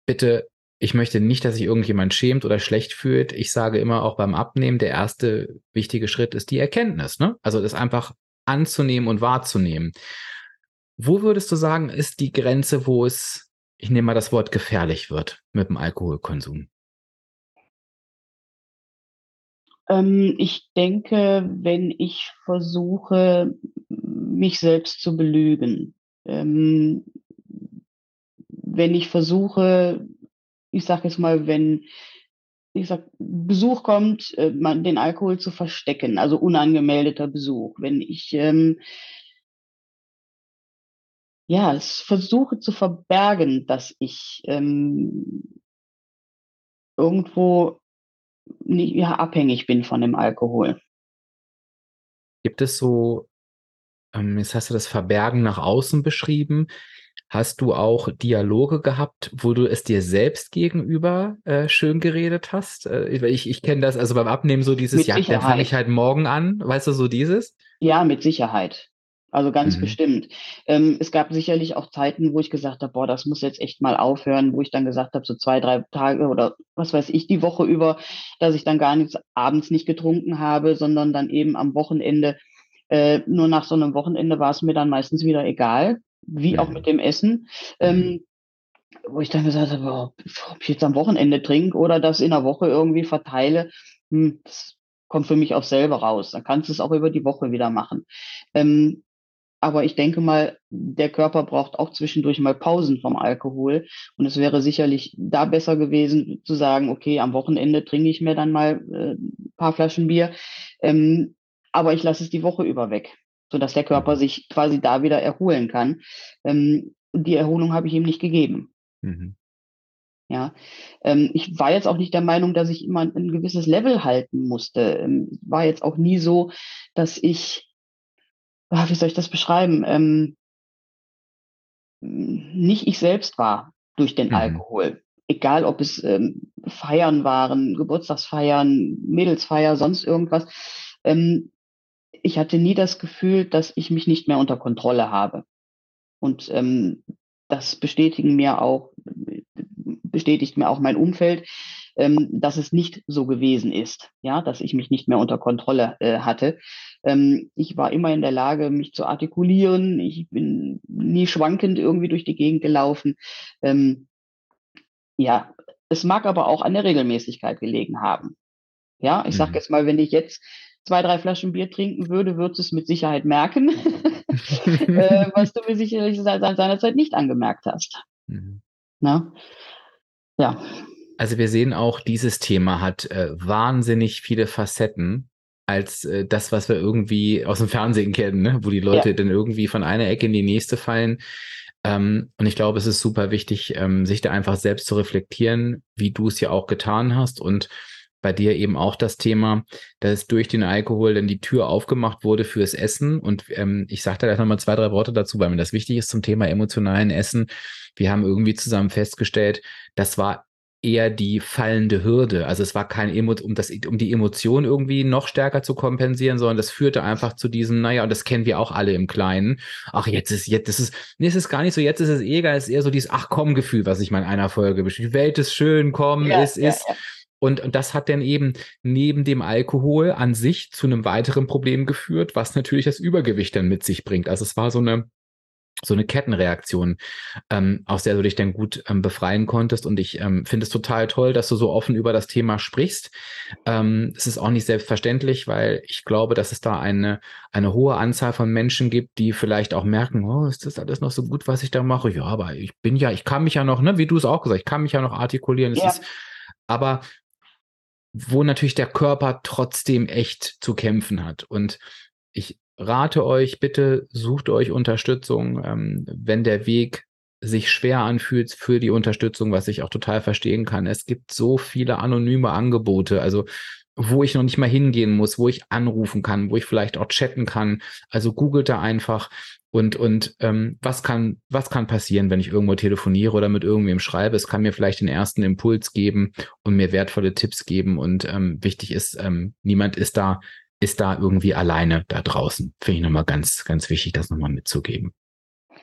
bitte, ich möchte nicht, dass sich irgendjemand schämt oder schlecht fühlt. Ich sage immer auch beim Abnehmen, der erste wichtige Schritt ist die Erkenntnis, ne? Also das einfach anzunehmen und wahrzunehmen. Wo würdest du sagen, ist die Grenze, wo es, ich nehme mal das Wort gefährlich wird mit dem Alkoholkonsum? Ähm, ich denke, wenn ich versuche, mich selbst zu belügen, ähm, wenn ich versuche, ich sage jetzt mal, wenn ich sag, Besuch kommt, äh, den Alkohol zu verstecken, also unangemeldeter Besuch. Wenn ich ähm, ja, es versuche zu verbergen, dass ich ähm, irgendwo nicht, ja, abhängig bin von dem Alkohol. Gibt es so, ähm, jetzt hast du das Verbergen nach außen beschrieben. Hast du auch Dialoge gehabt, wo du es dir selbst gegenüber äh, schön geredet hast? Äh, ich ich kenne das, also beim Abnehmen so dieses, mit ja, dann fange ich halt morgen an, weißt du, so dieses? Ja, mit Sicherheit. Also ganz mhm. bestimmt. Ähm, es gab sicherlich auch Zeiten, wo ich gesagt habe, boah, das muss jetzt echt mal aufhören, wo ich dann gesagt habe, so zwei, drei Tage oder was weiß ich, die Woche über, dass ich dann gar nichts abends nicht getrunken habe, sondern dann eben am Wochenende, äh, nur nach so einem Wochenende war es mir dann meistens wieder egal, wie auch mit dem Essen. Ähm, wo ich dann gesagt habe, boah, ob ich jetzt am Wochenende trinke oder das in der Woche irgendwie verteile, hm, das kommt für mich auch selber raus. Dann kannst du es auch über die Woche wieder machen. Ähm, aber ich denke mal, der Körper braucht auch zwischendurch mal Pausen vom Alkohol. Und es wäre sicherlich da besser gewesen zu sagen, okay, am Wochenende trinke ich mir dann mal äh, ein paar Flaschen Bier. Ähm, aber ich lasse es die Woche über weg, sodass der Körper mhm. sich quasi da wieder erholen kann. Ähm, die Erholung habe ich ihm nicht gegeben. Mhm. Ja, ähm, ich war jetzt auch nicht der Meinung, dass ich immer ein gewisses Level halten musste. Ähm, war jetzt auch nie so, dass ich ah, wie soll ich das beschreiben, ähm, nicht ich selbst war durch den mhm. Alkohol. Egal, ob es ähm, Feiern waren, Geburtstagsfeiern, Mädelsfeier, sonst irgendwas. Ähm, ich hatte nie das Gefühl, dass ich mich nicht mehr unter Kontrolle habe. Und ähm, das bestätigen mir auch, bestätigt mir auch mein Umfeld, ähm, dass es nicht so gewesen ist, ja, dass ich mich nicht mehr unter Kontrolle äh, hatte. Ähm, ich war immer in der Lage, mich zu artikulieren. Ich bin nie schwankend irgendwie durch die Gegend gelaufen. Ähm, ja, es mag aber auch an der Regelmäßigkeit gelegen haben. Ja, ich sage mhm. jetzt mal, wenn ich jetzt zwei, drei Flaschen Bier trinken würde, würdest du es mit Sicherheit merken, äh, was du mir sicherlich seit seiner Zeit nicht angemerkt hast. Mhm. Na? Ja. Also wir sehen auch, dieses Thema hat äh, wahnsinnig viele Facetten als äh, das, was wir irgendwie aus dem Fernsehen kennen, ne? wo die Leute ja. dann irgendwie von einer Ecke in die nächste fallen. Ähm, und ich glaube, es ist super wichtig, ähm, sich da einfach selbst zu reflektieren, wie du es ja auch getan hast und bei dir eben auch das Thema, dass durch den Alkohol dann die Tür aufgemacht wurde fürs Essen. Und ähm, ich sage da gleich nochmal zwei, drei Worte dazu, weil mir das wichtig ist zum Thema emotionalen Essen. Wir haben irgendwie zusammen festgestellt, das war eher die fallende Hürde. Also es war kein Emo, um das, um die Emotion irgendwie noch stärker zu kompensieren, sondern das führte einfach zu diesem, naja, und das kennen wir auch alle im Kleinen. Ach, jetzt ist, jetzt ist es, nee, es ist gar nicht so, jetzt ist es egal, es ist eher so dieses Ach komm Gefühl, was ich mal in einer Folge beschrieb. Die Welt ist schön, komm, ja, es ja, ist. Ja. Und, und das hat dann eben neben dem Alkohol an sich zu einem weiteren Problem geführt, was natürlich das Übergewicht dann mit sich bringt. Also es war so eine so eine Kettenreaktion, ähm, aus der du dich dann gut ähm, befreien konntest. Und ich ähm, finde es total toll, dass du so offen über das Thema sprichst. Ähm, es ist auch nicht selbstverständlich, weil ich glaube, dass es da eine, eine hohe Anzahl von Menschen gibt, die vielleicht auch merken, oh, ist das alles noch so gut, was ich da mache? Ja, aber ich bin ja, ich kann mich ja noch, ne, wie du es auch gesagt, ich kann mich ja noch artikulieren. Ja. Ist, aber wo natürlich der Körper trotzdem echt zu kämpfen hat. Und ich rate euch, bitte sucht euch Unterstützung, ähm, wenn der Weg sich schwer anfühlt für die Unterstützung, was ich auch total verstehen kann. Es gibt so viele anonyme Angebote, also wo ich noch nicht mal hingehen muss, wo ich anrufen kann, wo ich vielleicht auch chatten kann. Also googelt da einfach und und ähm, was kann was kann passieren, wenn ich irgendwo telefoniere oder mit irgendwem schreibe? Es kann mir vielleicht den ersten Impuls geben und mir wertvolle Tipps geben. Und ähm, wichtig ist, ähm, niemand ist da ist da irgendwie alleine da draußen. Finde ich nochmal ganz, ganz wichtig, das nochmal mitzugeben.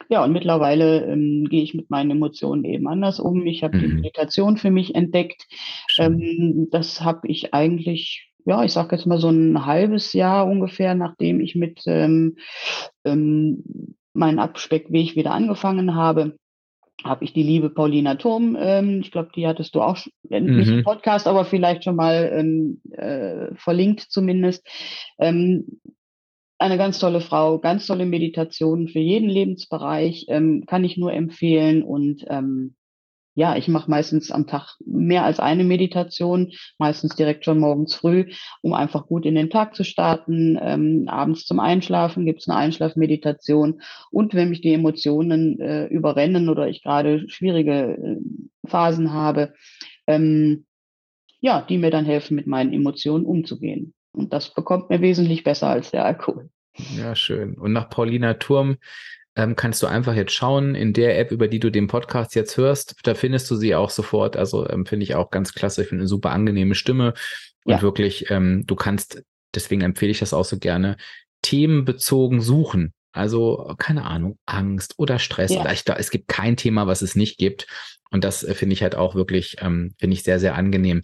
Ja, und mittlerweile ähm, gehe ich mit meinen Emotionen eben anders um. Ich habe mhm. die Meditation für mich entdeckt. Ähm, das habe ich eigentlich, ja, ich sage jetzt mal so ein halbes Jahr ungefähr, nachdem ich mit ähm, ähm, meinen Abspeckweg wieder angefangen habe, habe ich die liebe Paulina Turm, ähm, ich glaube, die hattest du auch mhm. nicht im Podcast, aber vielleicht schon mal ähm, äh, verlinkt zumindest. Ähm, eine ganz tolle Frau, ganz tolle Meditationen für jeden Lebensbereich, ähm, kann ich nur empfehlen und ähm, ja, ich mache meistens am Tag mehr als eine Meditation, meistens direkt schon morgens früh, um einfach gut in den Tag zu starten. Ähm, abends zum Einschlafen gibt es eine Einschlafmeditation. Und wenn mich die Emotionen äh, überrennen oder ich gerade schwierige äh, Phasen habe, ähm, ja, die mir dann helfen, mit meinen Emotionen umzugehen. Und das bekommt mir wesentlich besser als der Alkohol. Ja, schön. Und nach Paulina Turm ähm, kannst du einfach jetzt schauen in der App, über die du den Podcast jetzt hörst. Da findest du sie auch sofort. Also ähm, finde ich auch ganz klasse. Ich finde eine super angenehme Stimme und ja. wirklich, ähm, du kannst, deswegen empfehle ich das auch so gerne, themenbezogen suchen. Also, keine Ahnung, Angst oder Stress. Ja. Oder ich, da, es gibt kein Thema, was es nicht gibt. Und das äh, finde ich halt auch wirklich, ähm, finde ich sehr, sehr angenehm.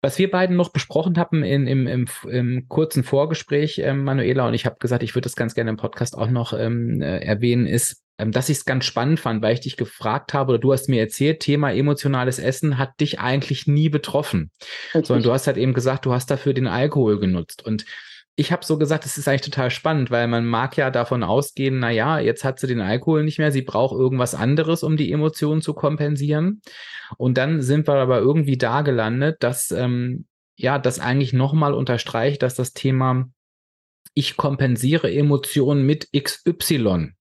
Was wir beiden noch besprochen haben in, im, im, im kurzen Vorgespräch, ähm, Manuela, und ich habe gesagt, ich würde das ganz gerne im Podcast auch noch ähm, äh, erwähnen, ist, ähm, dass ich es ganz spannend fand, weil ich dich gefragt habe oder du hast mir erzählt, Thema emotionales Essen hat dich eigentlich nie betroffen, Richtig. sondern du hast halt eben gesagt, du hast dafür den Alkohol genutzt und ich habe so gesagt, es ist eigentlich total spannend, weil man mag ja davon ausgehen, na ja, jetzt hat sie den Alkohol nicht mehr, sie braucht irgendwas anderes, um die Emotionen zu kompensieren. Und dann sind wir aber irgendwie da gelandet, dass ähm, ja, das eigentlich nochmal unterstreicht, dass das Thema ich kompensiere Emotionen mit XY.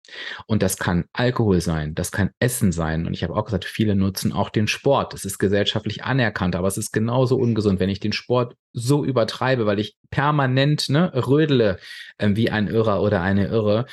Und das kann Alkohol sein, das kann Essen sein. Und ich habe auch gesagt, viele nutzen auch den Sport. Es ist gesellschaftlich anerkannt, aber es ist genauso ungesund, wenn ich den Sport so übertreibe, weil ich permanent ne, rödele äh, wie ein Irrer oder eine Irre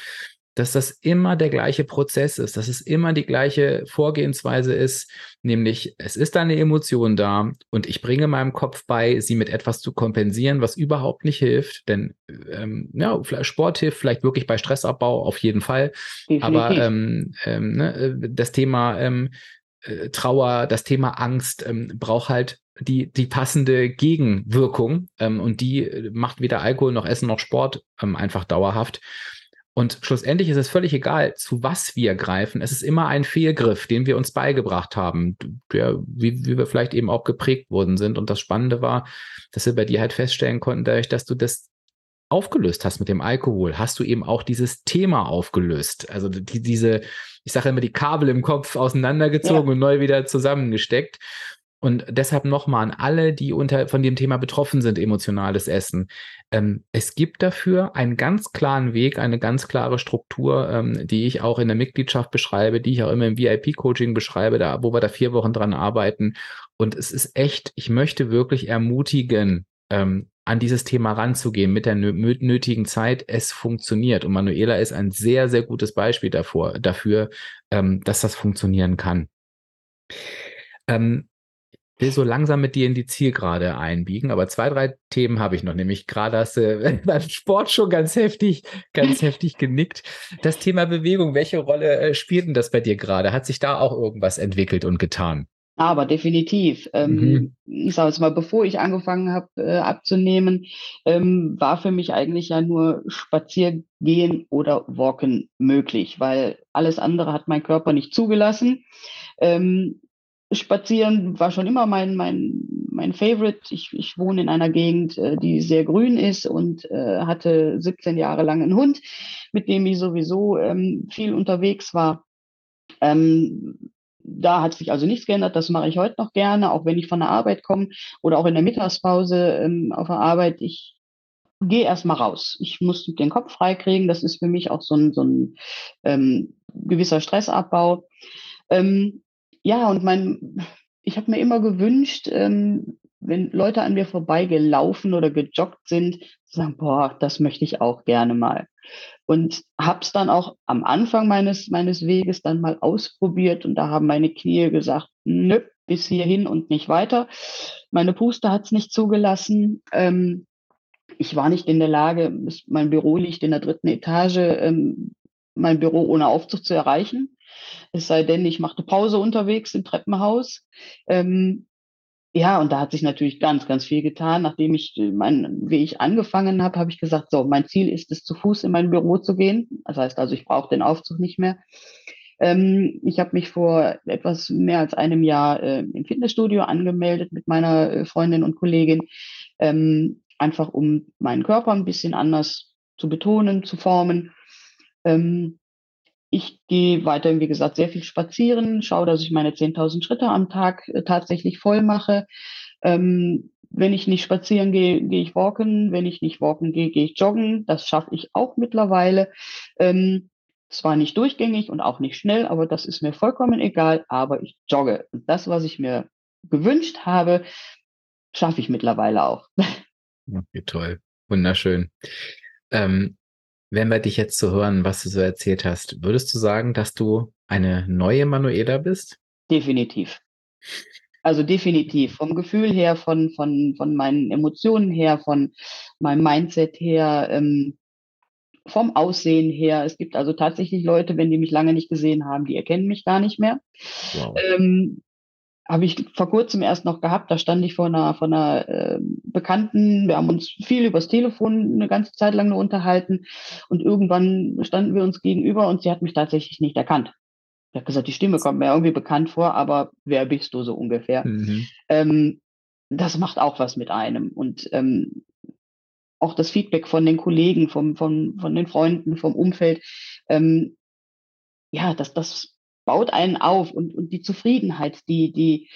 dass das immer der gleiche Prozess ist, dass es immer die gleiche Vorgehensweise ist, nämlich es ist eine Emotion da und ich bringe meinem Kopf bei, sie mit etwas zu kompensieren, was überhaupt nicht hilft, denn ähm, ja, Sport hilft vielleicht wirklich bei Stressabbau auf jeden Fall, Definitiv. aber ähm, ähm, ne, äh, das Thema ähm, äh, Trauer, das Thema Angst ähm, braucht halt die, die passende Gegenwirkung ähm, und die äh, macht weder Alkohol noch Essen noch Sport einfach dauerhaft. Und schlussendlich ist es völlig egal, zu was wir greifen. Es ist immer ein Fehlgriff, den wir uns beigebracht haben, der, wie, wie wir vielleicht eben auch geprägt worden sind. Und das Spannende war, dass wir bei dir halt feststellen konnten, dadurch, dass du das aufgelöst hast mit dem Alkohol, hast du eben auch dieses Thema aufgelöst. Also die, diese, ich sage immer, die Kabel im Kopf auseinandergezogen ja. und neu wieder zusammengesteckt. Und deshalb nochmal an alle, die unter, von dem Thema betroffen sind, emotionales Essen. Ähm, es gibt dafür einen ganz klaren Weg, eine ganz klare Struktur, ähm, die ich auch in der Mitgliedschaft beschreibe, die ich auch immer im VIP-Coaching beschreibe, da, wo wir da vier Wochen dran arbeiten. Und es ist echt, ich möchte wirklich ermutigen, ähm, an dieses Thema ranzugehen mit der nötigen Zeit. Es funktioniert. Und Manuela ist ein sehr, sehr gutes Beispiel davor, dafür, ähm, dass das funktionieren kann. Ähm, will so langsam mit dir in die Zielgerade einbiegen, aber zwei, drei Themen habe ich noch, nämlich gerade hast du beim Sport schon ganz heftig, ganz heftig genickt. Das Thema Bewegung, welche Rolle äh, spielt denn das bei dir gerade? Hat sich da auch irgendwas entwickelt und getan? Aber definitiv. Ähm, mhm. Ich sage jetzt mal, bevor ich angefangen habe äh, abzunehmen, ähm, war für mich eigentlich ja nur Spaziergehen oder Walken möglich, weil alles andere hat mein Körper nicht zugelassen. Ähm, Spazieren war schon immer mein, mein, mein Favorite. Ich, ich wohne in einer Gegend, äh, die sehr grün ist und äh, hatte 17 Jahre lang einen Hund, mit dem ich sowieso ähm, viel unterwegs war. Ähm, da hat sich also nichts geändert. Das mache ich heute noch gerne, auch wenn ich von der Arbeit komme oder auch in der Mittagspause ähm, auf der Arbeit. Ich gehe erstmal raus. Ich muss den Kopf freikriegen. Das ist für mich auch so ein, so ein ähm, gewisser Stressabbau. Ähm, ja, und mein, ich habe mir immer gewünscht, ähm, wenn Leute an mir vorbeigelaufen oder gejoggt sind, zu sagen, boah, das möchte ich auch gerne mal. Und habe es dann auch am Anfang meines, meines Weges dann mal ausprobiert und da haben meine Knie gesagt, nö, bis hierhin und nicht weiter. Meine Puste hat es nicht zugelassen. Ähm, ich war nicht in der Lage, mein Büro liegt in der dritten Etage, ähm, mein Büro ohne Aufzug zu erreichen. Es sei denn, ich machte Pause unterwegs im Treppenhaus. Ähm, ja, und da hat sich natürlich ganz, ganz viel getan. Nachdem ich äh, meinen Weg angefangen habe, habe ich gesagt, so, mein Ziel ist es, zu Fuß in mein Büro zu gehen. Das heißt also, ich brauche den Aufzug nicht mehr. Ähm, ich habe mich vor etwas mehr als einem Jahr äh, im Fitnessstudio angemeldet mit meiner äh, Freundin und Kollegin, ähm, einfach um meinen Körper ein bisschen anders zu betonen, zu formen. Ähm, ich gehe weiterhin, wie gesagt, sehr viel spazieren, schaue, dass ich meine 10.000 Schritte am Tag äh, tatsächlich voll mache. Ähm, wenn ich nicht spazieren gehe, gehe ich walken. Wenn ich nicht walken gehe, gehe ich joggen. Das schaffe ich auch mittlerweile. Ähm, zwar nicht durchgängig und auch nicht schnell, aber das ist mir vollkommen egal, aber ich jogge. Und das, was ich mir gewünscht habe, schaffe ich mittlerweile auch. Okay, toll. Wunderschön. Ähm, wenn wir dich jetzt zu so hören, was du so erzählt hast, würdest du sagen, dass du eine neue Manuela bist? Definitiv. Also definitiv. Vom Gefühl her, von, von, von meinen Emotionen her, von meinem Mindset her, ähm, vom Aussehen her. Es gibt also tatsächlich Leute, wenn die mich lange nicht gesehen haben, die erkennen mich gar nicht mehr. Wow. Ähm, habe ich vor kurzem erst noch gehabt. Da stand ich vor einer, vor einer äh, Bekannten. Wir haben uns viel übers Telefon eine ganze Zeit lang nur unterhalten. Und irgendwann standen wir uns gegenüber und sie hat mich tatsächlich nicht erkannt. Ich habe gesagt, die Stimme kommt mir irgendwie bekannt vor, aber wer bist du so ungefähr? Mhm. Ähm, das macht auch was mit einem. Und ähm, auch das Feedback von den Kollegen, vom, von, von den Freunden, vom Umfeld, ähm, ja, das, das baut einen auf und, und die Zufriedenheit, die, die,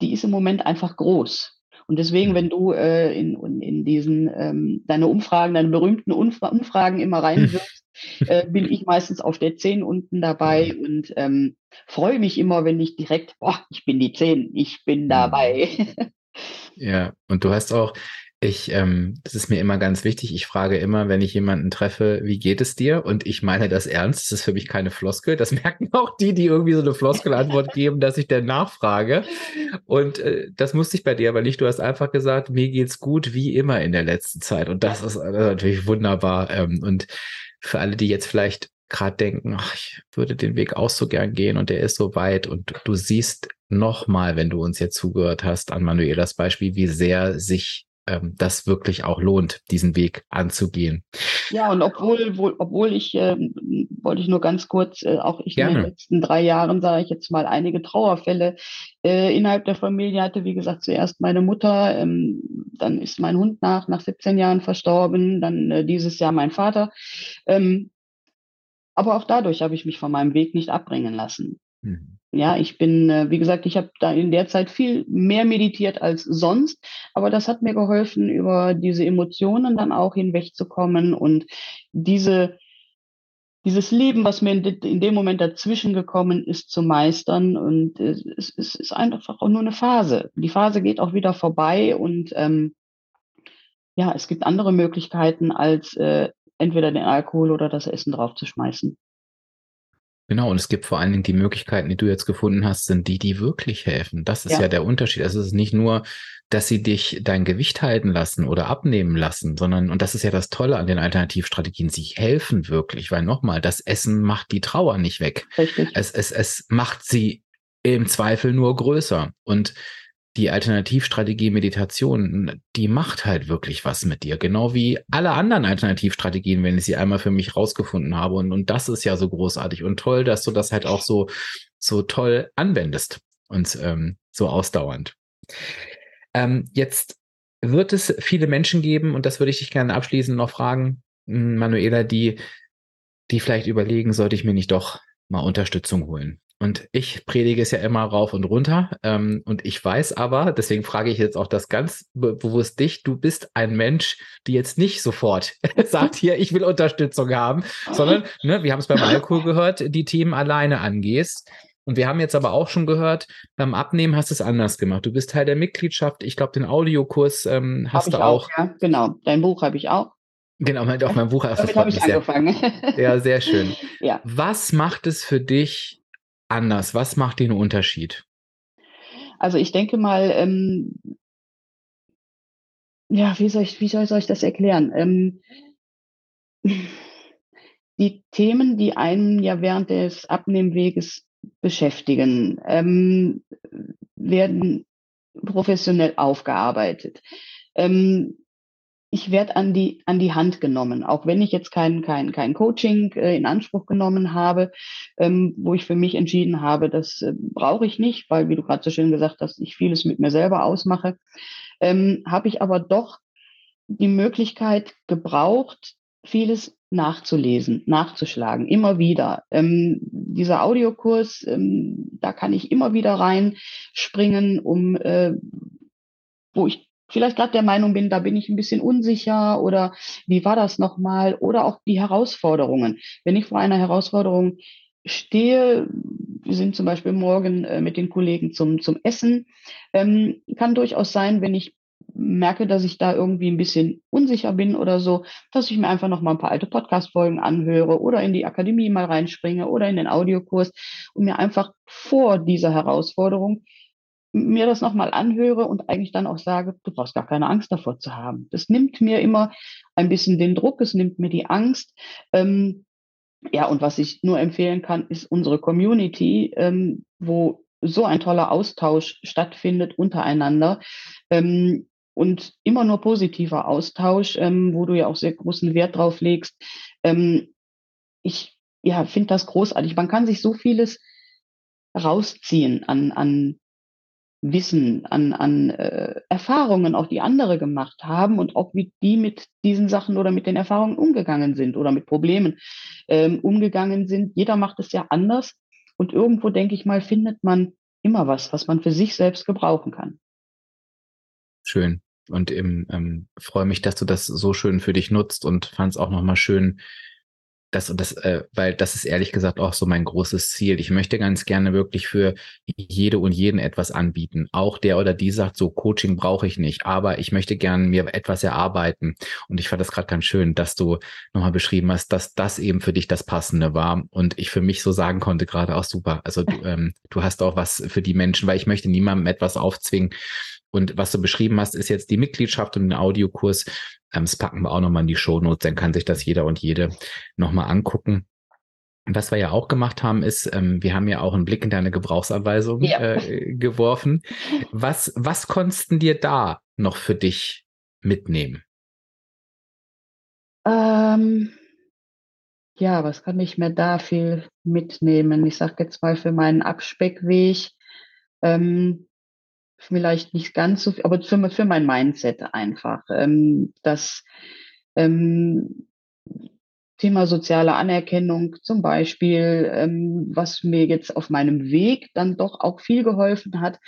die ist im Moment einfach groß. Und deswegen, mhm. wenn du äh, in, in diesen ähm, deine Umfragen, deine berühmten Umfra Umfragen immer reinwirfst, äh, bin ich meistens auf der 10 unten dabei und ähm, freue mich immer, wenn ich direkt, boah, ich bin die 10, ich bin dabei. Ja, und du hast auch, ich, ähm, das ist mir immer ganz wichtig. Ich frage immer, wenn ich jemanden treffe, wie geht es dir? Und ich meine das ernst. Das ist für mich keine Floskel. Das merken auch die, die irgendwie so eine Floskelantwort geben, dass ich dann nachfrage. Und äh, das musste ich bei dir aber nicht. Du hast einfach gesagt, mir geht's gut wie immer in der letzten Zeit. Und das ist natürlich wunderbar. Ähm, und für alle, die jetzt vielleicht gerade denken, ach, ich würde den Weg auch so gern gehen und der ist so weit und du siehst nochmal, wenn du uns jetzt zugehört hast, an Manuelas Beispiel, wie sehr sich ähm, das wirklich auch lohnt, diesen Weg anzugehen. Ja, und obwohl, wohl, obwohl ich, äh, wollte ich nur ganz kurz, äh, auch ich Gerne. in den letzten drei Jahren, sage ich jetzt mal, einige Trauerfälle äh, innerhalb der Familie hatte. Wie gesagt, zuerst meine Mutter, ähm, dann ist mein Hund nach, nach 17 Jahren verstorben, dann äh, dieses Jahr mein Vater. Ähm, aber auch dadurch habe ich mich von meinem Weg nicht abbringen lassen. Mhm. Ja, ich bin, äh, wie gesagt, ich habe da in der Zeit viel mehr meditiert als sonst, aber das hat mir geholfen, über diese Emotionen dann auch hinwegzukommen und diese, dieses Leben, was mir in, dem Moment dazwischen gekommen ist, zu meistern. Und es, es ist einfach auch nur eine Phase. Die Phase geht auch wieder vorbei und ähm, ja, es gibt andere Möglichkeiten, als äh, entweder den Alkohol oder das Essen draufzuschmeißen. Genau, und es gibt vor allen Dingen die Möglichkeiten, die du jetzt gefunden hast, sind die, die wirklich helfen. Das ist ja, ja der Unterschied. Also es ist nicht nur, dass sie dich dein Gewicht halten lassen oder abnehmen lassen, sondern, und das ist ja das Tolle an den Alternativstrategien, sie helfen wirklich, weil nochmal, das Essen macht die Trauer nicht weg. Richtig. Es, es, es macht sie im Zweifel nur größer. Und die Alternativstrategie Meditation, die macht halt wirklich was mit dir. Genau wie alle anderen Alternativstrategien, wenn ich sie einmal für mich rausgefunden habe. Und, und das ist ja so großartig und toll, dass du das halt auch so, so toll anwendest und ähm, so ausdauernd. Ähm, jetzt wird es viele Menschen geben, und das würde ich dich gerne abschließend noch fragen, Manuela, die, die vielleicht überlegen, sollte ich mir nicht doch mal Unterstützung holen? Und ich predige es ja immer rauf und runter. Ähm, und ich weiß aber, deswegen frage ich jetzt auch das ganz be bewusst dich, du bist ein Mensch, die jetzt nicht sofort sagt, hier, ich will Unterstützung haben, sondern, ne, wir haben es beim Alkohol gehört, die Themen alleine angehst. Und wir haben jetzt aber auch schon gehört, beim Abnehmen hast du es anders gemacht. Du bist Teil der Mitgliedschaft. Ich glaube, den Audiokurs ähm, hast du auch. auch. Ja, genau. Dein Buch habe ich auch. Genau, meint auch mein Buch. Damit habe ich angefangen. ja, sehr schön. Ja. Was macht es für dich anders? Was macht den Unterschied? Also ich denke mal, ähm, ja, wie soll ich, wie soll, ich das erklären? Ähm, die Themen, die einen ja während des Abnehmweges beschäftigen, ähm, werden professionell aufgearbeitet. Ähm, ich werde an die, an die Hand genommen, auch wenn ich jetzt kein, kein, kein Coaching äh, in Anspruch genommen habe, ähm, wo ich für mich entschieden habe, das äh, brauche ich nicht, weil, wie du gerade so schön gesagt hast, ich vieles mit mir selber ausmache, ähm, habe ich aber doch die Möglichkeit gebraucht, vieles nachzulesen, nachzuschlagen, immer wieder. Ähm, dieser Audiokurs, ähm, da kann ich immer wieder reinspringen, um äh, wo ich vielleicht gerade der Meinung bin, da bin ich ein bisschen unsicher oder wie war das nochmal oder auch die Herausforderungen. Wenn ich vor einer Herausforderung stehe, wir sind zum Beispiel morgen äh, mit den Kollegen zum, zum Essen, ähm, kann durchaus sein, wenn ich merke, dass ich da irgendwie ein bisschen unsicher bin oder so, dass ich mir einfach noch mal ein paar alte Podcast-Folgen anhöre oder in die Akademie mal reinspringe oder in den Audiokurs und mir einfach vor dieser Herausforderung mir das nochmal anhöre und eigentlich dann auch sage, du brauchst gar keine Angst davor zu haben. Das nimmt mir immer ein bisschen den Druck, es nimmt mir die Angst. Ähm, ja, und was ich nur empfehlen kann, ist unsere Community, ähm, wo so ein toller Austausch stattfindet untereinander. Ähm, und immer nur positiver Austausch, ähm, wo du ja auch sehr großen Wert drauf legst. Ähm, ich ja, finde das großartig. Man kann sich so vieles rausziehen an, an Wissen, an, an äh, Erfahrungen, auch die andere gemacht haben und auch wie die mit diesen Sachen oder mit den Erfahrungen umgegangen sind oder mit Problemen ähm, umgegangen sind. Jeder macht es ja anders und irgendwo, denke ich mal, findet man immer was, was man für sich selbst gebrauchen kann. Schön. Und ähm, freue mich, dass du das so schön für dich nutzt und fand es auch nochmal schön, das und das, äh, weil das ist ehrlich gesagt auch so mein großes Ziel. Ich möchte ganz gerne wirklich für jede und jeden etwas anbieten. Auch der oder die sagt, so Coaching brauche ich nicht, aber ich möchte gerne mir etwas erarbeiten. Und ich fand das gerade ganz schön, dass du nochmal beschrieben hast, dass das eben für dich das Passende war. Und ich für mich so sagen konnte, gerade auch super. Also du, ähm, du hast auch was für die Menschen, weil ich möchte niemandem etwas aufzwingen. Und was du beschrieben hast, ist jetzt die Mitgliedschaft und den Audiokurs. Ähm, das packen wir auch nochmal in die Shownotes, dann kann sich das jeder und jede nochmal angucken. Was wir ja auch gemacht haben, ist, ähm, wir haben ja auch einen Blick in deine Gebrauchsanweisung ja. äh, geworfen. Was, was konntest dir da noch für dich mitnehmen? Ähm, ja, was kann ich mir da viel mitnehmen? Ich sage jetzt mal für meinen Abspeckweg. Ähm, vielleicht nicht ganz so viel, aber für, für mein Mindset einfach. Ähm, das ähm, Thema soziale Anerkennung zum Beispiel, ähm, was mir jetzt auf meinem Weg dann doch auch viel geholfen hat,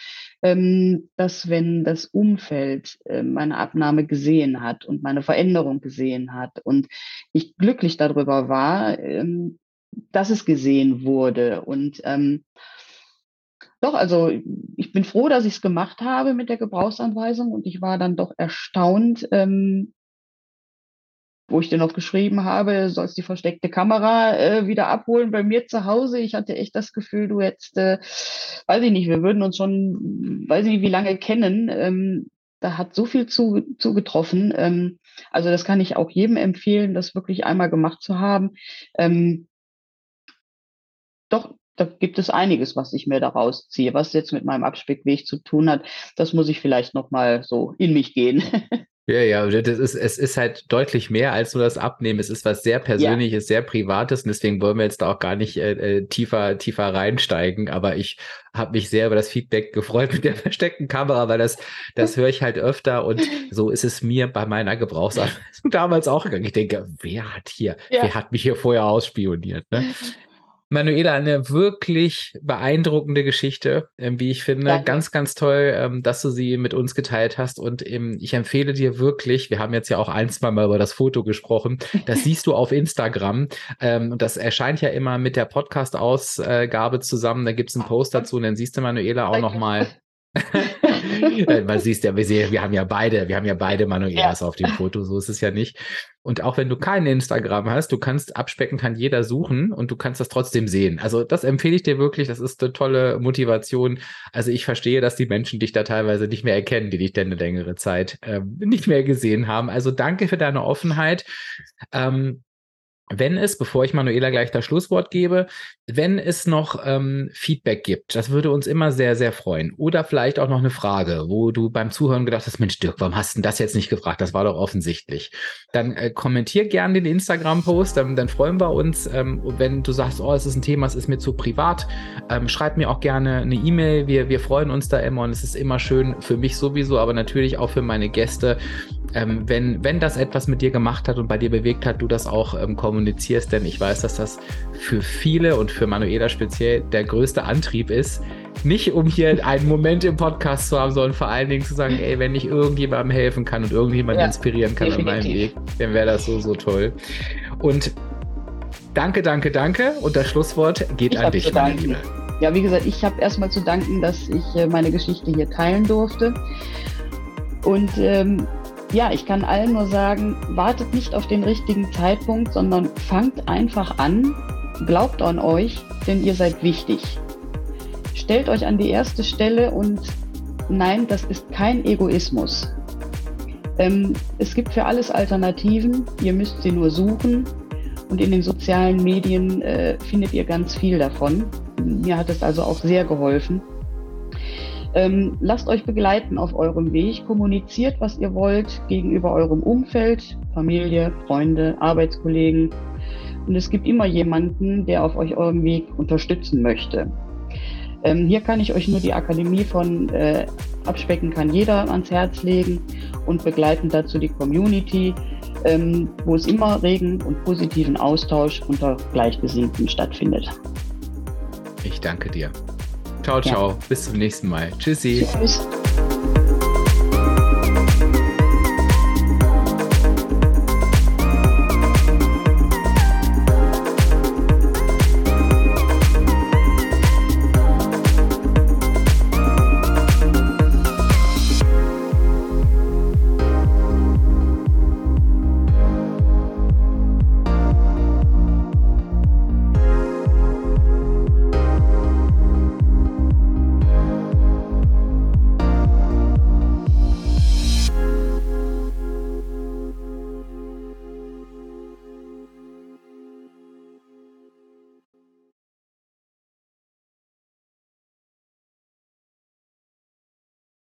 ähm, dass wenn das Umfeld äh, meine Abnahme gesehen hat und meine Veränderung gesehen hat und ich glücklich darüber war, ähm, dass es gesehen wurde und ähm, doch, also ich bin froh, dass ich es gemacht habe mit der Gebrauchsanweisung und ich war dann doch erstaunt, ähm, wo ich dir noch geschrieben habe, sollst die versteckte Kamera äh, wieder abholen bei mir zu Hause. Ich hatte echt das Gefühl, du jetzt, äh, weiß ich nicht, wir würden uns schon, weiß ich nicht, wie lange kennen. Ähm, da hat so viel zugetroffen. Zu ähm, also das kann ich auch jedem empfehlen, das wirklich einmal gemacht zu haben. Ähm, doch da gibt es einiges, was ich mir daraus ziehe. Was jetzt mit meinem Abspeckweg zu tun hat, das muss ich vielleicht nochmal so in mich gehen. Ja, ja, das ist, es ist halt deutlich mehr als nur das Abnehmen. Es ist was sehr Persönliches, ja. sehr Privates und deswegen wollen wir jetzt da auch gar nicht äh, äh tiefer, tiefer reinsteigen. Aber ich habe mich sehr über das Feedback gefreut mit der versteckten Kamera, weil das, das höre ich halt öfter und so ist es mir bei meiner Gebrauchsanweisung damals auch gegangen. Ich denke, wer hat hier, ja. wer hat mich hier vorher ausspioniert? Ne? Manuela, eine wirklich beeindruckende Geschichte, ähm, wie ich finde. Danke. Ganz, ganz toll, ähm, dass du sie mit uns geteilt hast. Und ähm, ich empfehle dir wirklich, wir haben jetzt ja auch ein, zwei Mal über das Foto gesprochen, das siehst du auf Instagram. Und das erscheint ja immer mit der Podcast-Ausgabe zusammen. Da gibt es einen Post dazu und dann siehst du Manuela auch nochmal Man siehst ja, wir, wir, haben ja beide, wir haben ja beide Manuelas ja. auf dem Foto, so ist es ja nicht. Und auch wenn du kein Instagram hast, du kannst abspecken, kann jeder suchen und du kannst das trotzdem sehen. Also das empfehle ich dir wirklich, das ist eine tolle Motivation. Also ich verstehe, dass die Menschen dich da teilweise nicht mehr erkennen, die dich denn eine längere Zeit ähm, nicht mehr gesehen haben. Also danke für deine Offenheit. Ähm, wenn es, bevor ich Manuela gleich das Schlusswort gebe, wenn es noch ähm, Feedback gibt, das würde uns immer sehr, sehr freuen. Oder vielleicht auch noch eine Frage, wo du beim Zuhören gedacht hast, Mensch, Dirk, warum hast du das jetzt nicht gefragt? Das war doch offensichtlich. Dann äh, kommentier gerne den Instagram-Post, dann, dann, freuen wir uns. Ähm, wenn du sagst, oh, es ist ein Thema, es ist mir zu privat, ähm, schreib mir auch gerne eine E-Mail. Wir, wir freuen uns da immer und es ist immer schön für mich sowieso, aber natürlich auch für meine Gäste, ähm, wenn, wenn das etwas mit dir gemacht hat und bei dir bewegt hat, du das auch ähm, kommunizierst, denn ich weiß, dass das für viele und für Manuela speziell der größte Antrieb ist, nicht um hier einen Moment im Podcast zu haben, sondern vor allen Dingen zu sagen, ey, wenn ich irgendjemandem helfen kann und irgendjemanden ja, inspirieren kann definitiv. an meinem Weg, dann wäre das so, so toll. Und danke, danke, danke. Und das Schlusswort geht ich an dich, meine Liebe. Ja, wie gesagt, ich habe erstmal zu danken, dass ich äh, meine Geschichte hier teilen durfte. Und ähm, ja, ich kann allen nur sagen, wartet nicht auf den richtigen Zeitpunkt, sondern fangt einfach an, glaubt an euch, denn ihr seid wichtig. Stellt euch an die erste Stelle und nein, das ist kein Egoismus. Ähm, es gibt für alles Alternativen, ihr müsst sie nur suchen und in den sozialen Medien äh, findet ihr ganz viel davon. Mir hat es also auch sehr geholfen. Ähm, lasst euch begleiten auf eurem Weg, kommuniziert, was ihr wollt gegenüber eurem Umfeld, Familie, Freunde, Arbeitskollegen. Und es gibt immer jemanden, der auf euch eurem Weg unterstützen möchte. Ähm, hier kann ich euch nur die Akademie von äh, Abspecken kann jeder ans Herz legen und begleiten dazu die Community, ähm, wo es immer regen und positiven Austausch unter Gleichgesinnten stattfindet. Ich danke dir. Ciao, ciao. Ja. Bis zum nächsten Mal. Tschüssi. Tschüss.